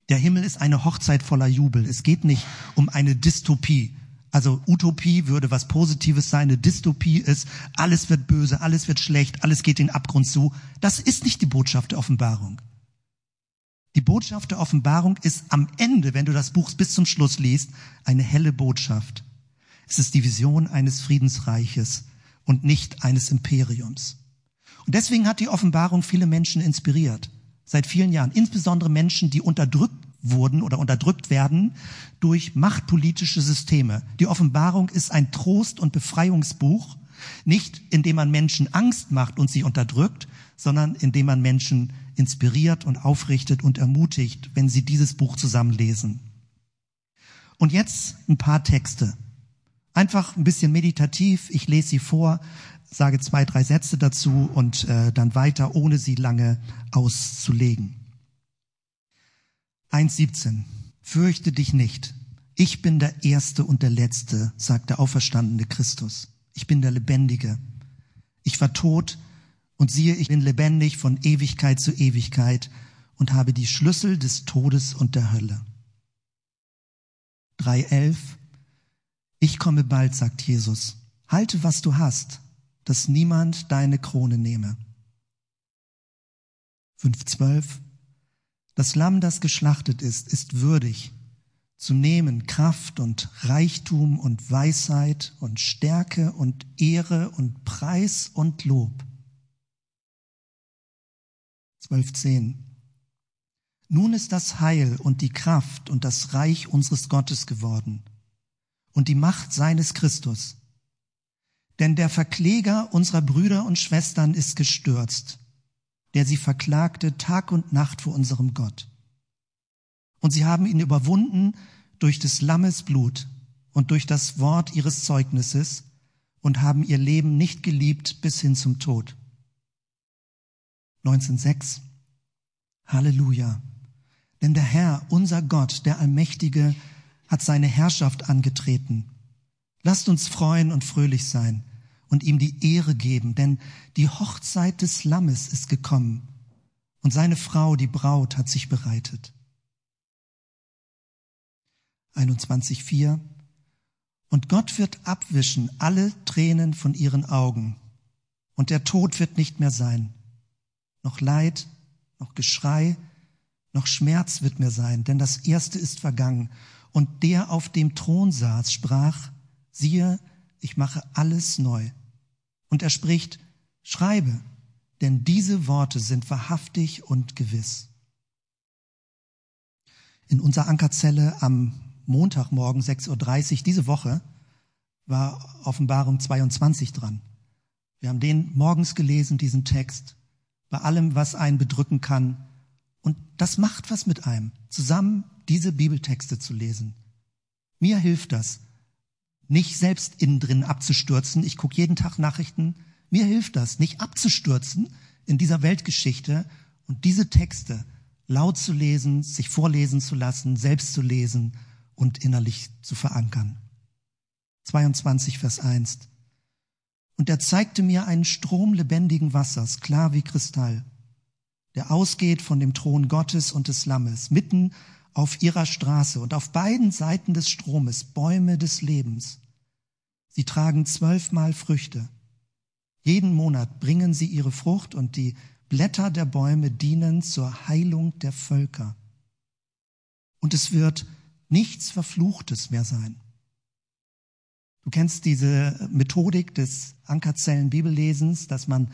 Der Himmel ist eine Hochzeit voller Jubel. Es geht nicht um eine Dystopie. Also Utopie würde was Positives sein, eine Dystopie ist, alles wird böse, alles wird schlecht, alles geht den Abgrund zu. Das ist nicht die Botschaft der Offenbarung. Die Botschaft der Offenbarung ist am Ende, wenn du das Buch bis zum Schluss liest, eine helle Botschaft. Es ist die Vision eines Friedensreiches und nicht eines Imperiums. Und deswegen hat die Offenbarung viele Menschen inspiriert. Seit vielen Jahren. Insbesondere Menschen, die unterdrückt wurden oder unterdrückt werden durch machtpolitische Systeme. Die Offenbarung ist ein Trost- und Befreiungsbuch, nicht indem man Menschen Angst macht und sie unterdrückt, sondern indem man Menschen inspiriert und aufrichtet und ermutigt, wenn sie dieses Buch zusammenlesen. Und jetzt ein paar Texte. Einfach ein bisschen meditativ. Ich lese sie vor, sage zwei, drei Sätze dazu und äh, dann weiter, ohne sie lange auszulegen. 1.17. Fürchte dich nicht. Ich bin der Erste und der Letzte, sagt der auferstandene Christus. Ich bin der Lebendige. Ich war tot, und siehe, ich bin lebendig von Ewigkeit zu Ewigkeit und habe die Schlüssel des Todes und der Hölle. 3.11 Ich komme bald, sagt Jesus. Halte, was du hast, dass niemand deine Krone nehme. 5.12 Das Lamm, das geschlachtet ist, ist würdig, zu nehmen Kraft und Reichtum und Weisheit und Stärke und Ehre und Preis und Lob 12.10. Nun ist das Heil und die Kraft und das Reich unseres Gottes geworden und die Macht seines Christus. Denn der Verkläger unserer Brüder und Schwestern ist gestürzt, der sie verklagte Tag und Nacht vor unserem Gott. Und sie haben ihn überwunden durch des Lammes Blut und durch das Wort ihres Zeugnisses und haben ihr Leben nicht geliebt bis hin zum Tod. 19.6. Halleluja. Denn der Herr, unser Gott, der Allmächtige, hat seine Herrschaft angetreten. Lasst uns freuen und fröhlich sein und ihm die Ehre geben, denn die Hochzeit des Lammes ist gekommen und seine Frau, die Braut, hat sich bereitet. 21.4 Und Gott wird abwischen alle Tränen von ihren Augen und der Tod wird nicht mehr sein. Noch Leid, noch Geschrei, noch Schmerz wird mehr sein, denn das Erste ist vergangen. Und der auf dem Thron saß, sprach, siehe, ich mache alles neu. Und er spricht, schreibe, denn diese Worte sind wahrhaftig und gewiss. In unserer Ankerzelle am Montagmorgen 6.30 Uhr diese Woche war Offenbarung 22 dran. Wir haben den morgens gelesen, diesen Text, bei allem, was einen bedrücken kann. Und das macht was mit einem, zusammen diese Bibeltexte zu lesen. Mir hilft das, nicht selbst innen drin abzustürzen. Ich gucke jeden Tag Nachrichten. Mir hilft das, nicht abzustürzen in dieser Weltgeschichte und diese Texte laut zu lesen, sich vorlesen zu lassen, selbst zu lesen und innerlich zu verankern. 22 Vers 1. Und er zeigte mir einen Strom lebendigen Wassers, klar wie Kristall, der ausgeht von dem Thron Gottes und des Lammes, mitten auf ihrer Straße und auf beiden Seiten des Stromes Bäume des Lebens. Sie tragen zwölfmal Früchte. Jeden Monat bringen sie ihre Frucht und die Blätter der Bäume dienen zur Heilung der Völker. Und es wird nichts Verfluchtes mehr sein. Du kennst diese Methodik des Ankerzellen Bibellesens, dass man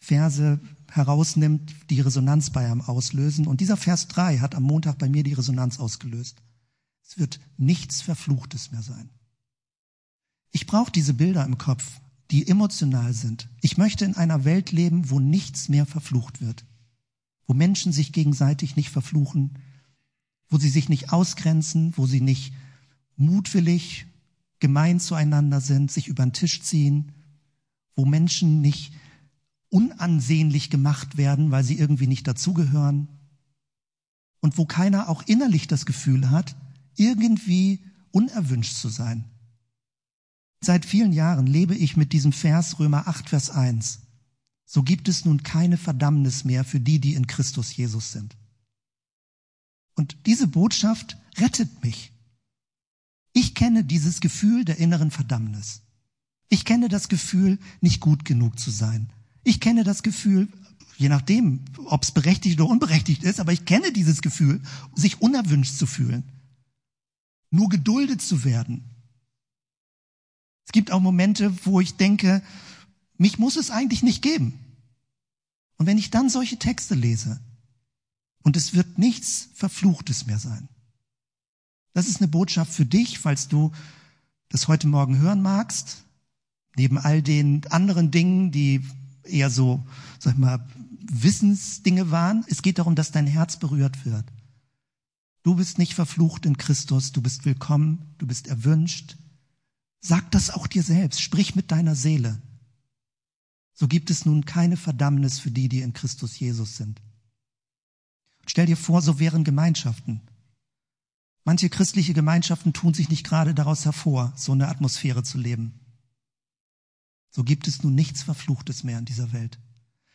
Verse herausnimmt, die Resonanz bei einem auslösen. Und dieser Vers 3 hat am Montag bei mir die Resonanz ausgelöst. Es wird nichts Verfluchtes mehr sein. Ich brauche diese Bilder im Kopf, die emotional sind. Ich möchte in einer Welt leben, wo nichts mehr verflucht wird, wo Menschen sich gegenseitig nicht verfluchen, wo sie sich nicht ausgrenzen, wo sie nicht mutwillig gemein zueinander sind, sich über den Tisch ziehen, wo Menschen nicht unansehnlich gemacht werden, weil sie irgendwie nicht dazugehören und wo keiner auch innerlich das Gefühl hat, irgendwie unerwünscht zu sein. Seit vielen Jahren lebe ich mit diesem Vers Römer 8, Vers 1. So gibt es nun keine Verdammnis mehr für die, die in Christus Jesus sind. Und diese Botschaft rettet mich. Ich kenne dieses Gefühl der inneren Verdammnis. Ich kenne das Gefühl, nicht gut genug zu sein. Ich kenne das Gefühl, je nachdem, ob es berechtigt oder unberechtigt ist, aber ich kenne dieses Gefühl, sich unerwünscht zu fühlen, nur geduldet zu werden. Es gibt auch Momente, wo ich denke, mich muss es eigentlich nicht geben. Und wenn ich dann solche Texte lese, und es wird nichts Verfluchtes mehr sein, das ist eine Botschaft für dich, falls du das heute Morgen hören magst, neben all den anderen Dingen, die eher so, sag ich mal, Wissensdinge waren. Es geht darum, dass dein Herz berührt wird. Du bist nicht verflucht in Christus, du bist willkommen, du bist erwünscht. Sag das auch dir selbst, sprich mit deiner Seele. So gibt es nun keine Verdammnis für die, die in Christus Jesus sind. Stell dir vor, so wären Gemeinschaften. Manche christliche Gemeinschaften tun sich nicht gerade daraus hervor, so eine Atmosphäre zu leben. So gibt es nun nichts Verfluchtes mehr in dieser Welt.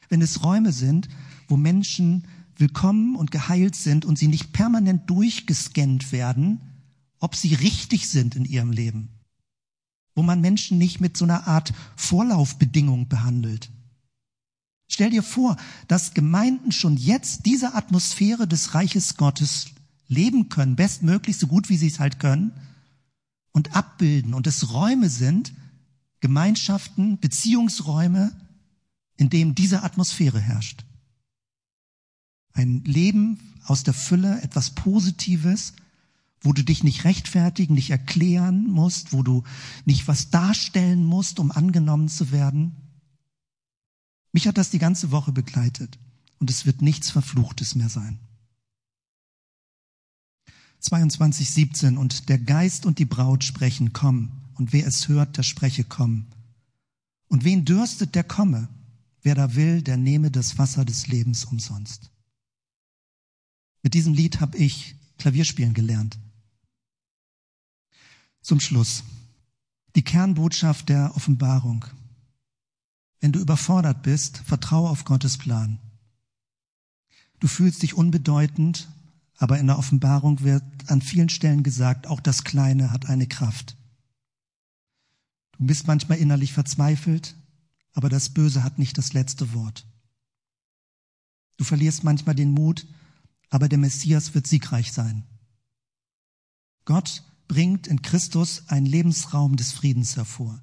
Wenn es Räume sind, wo Menschen willkommen und geheilt sind und sie nicht permanent durchgescannt werden, ob sie richtig sind in ihrem Leben. Wo man Menschen nicht mit so einer Art Vorlaufbedingung behandelt. Stell dir vor, dass Gemeinden schon jetzt diese Atmosphäre des Reiches Gottes leben können, bestmöglich, so gut wie sie es halt können, und abbilden und es Räume sind, Gemeinschaften, Beziehungsräume, in dem diese Atmosphäre herrscht. Ein Leben aus der Fülle, etwas Positives, wo du dich nicht rechtfertigen, nicht erklären musst, wo du nicht was darstellen musst, um angenommen zu werden. Mich hat das die ganze Woche begleitet und es wird nichts Verfluchtes mehr sein. 22, 17. Und der Geist und die Braut sprechen, komm. Und wer es hört, der spreche, komm. Und wen dürstet, der komme. Wer da will, der nehme das Wasser des Lebens umsonst. Mit diesem Lied habe ich Klavierspielen gelernt. Zum Schluss. Die Kernbotschaft der Offenbarung. Wenn du überfordert bist, vertraue auf Gottes Plan. Du fühlst dich unbedeutend, aber in der Offenbarung wird an vielen Stellen gesagt, auch das Kleine hat eine Kraft. Du bist manchmal innerlich verzweifelt, aber das Böse hat nicht das letzte Wort. Du verlierst manchmal den Mut, aber der Messias wird siegreich sein. Gott bringt in Christus einen Lebensraum des Friedens hervor.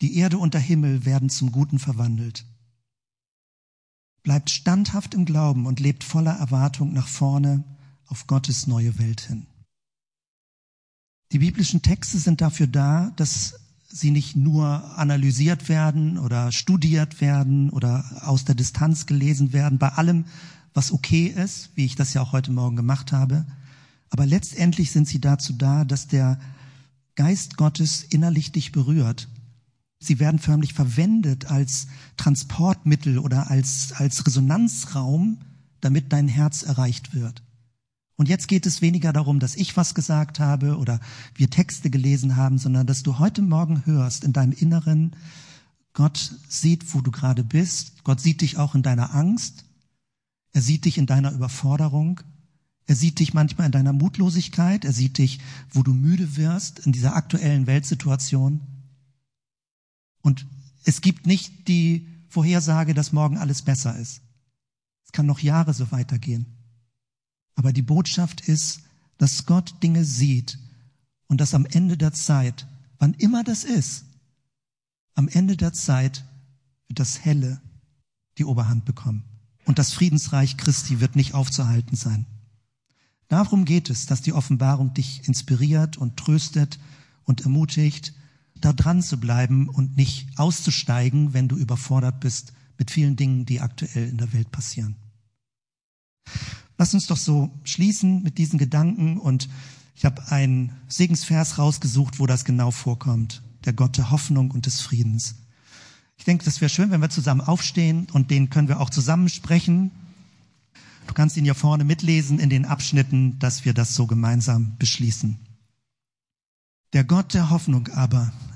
Die Erde und der Himmel werden zum Guten verwandelt. Bleibt standhaft im Glauben und lebt voller Erwartung nach vorne auf Gottes neue Welt hin. Die biblischen Texte sind dafür da, dass sie nicht nur analysiert werden oder studiert werden oder aus der Distanz gelesen werden, bei allem, was okay ist, wie ich das ja auch heute Morgen gemacht habe. Aber letztendlich sind sie dazu da, dass der Geist Gottes innerlich dich berührt. Sie werden förmlich verwendet als Transportmittel oder als, als Resonanzraum, damit dein Herz erreicht wird. Und jetzt geht es weniger darum, dass ich was gesagt habe oder wir Texte gelesen haben, sondern dass du heute Morgen hörst in deinem Inneren, Gott sieht, wo du gerade bist. Gott sieht dich auch in deiner Angst. Er sieht dich in deiner Überforderung. Er sieht dich manchmal in deiner Mutlosigkeit. Er sieht dich, wo du müde wirst in dieser aktuellen Weltsituation. Und es gibt nicht die Vorhersage, dass morgen alles besser ist. Es kann noch Jahre so weitergehen. Aber die Botschaft ist, dass Gott Dinge sieht und dass am Ende der Zeit, wann immer das ist, am Ende der Zeit wird das Helle die Oberhand bekommen. Und das Friedensreich Christi wird nicht aufzuhalten sein. Darum geht es, dass die Offenbarung dich inspiriert und tröstet und ermutigt, da dran zu bleiben und nicht auszusteigen, wenn du überfordert bist mit vielen Dingen, die aktuell in der Welt passieren. Lass uns doch so schließen mit diesen Gedanken und ich habe einen Segensvers rausgesucht, wo das genau vorkommt. Der Gott der Hoffnung und des Friedens. Ich denke, das wäre schön, wenn wir zusammen aufstehen und den können wir auch zusammen sprechen. Du kannst ihn ja vorne mitlesen in den Abschnitten, dass wir das so gemeinsam beschließen. Der Gott der Hoffnung aber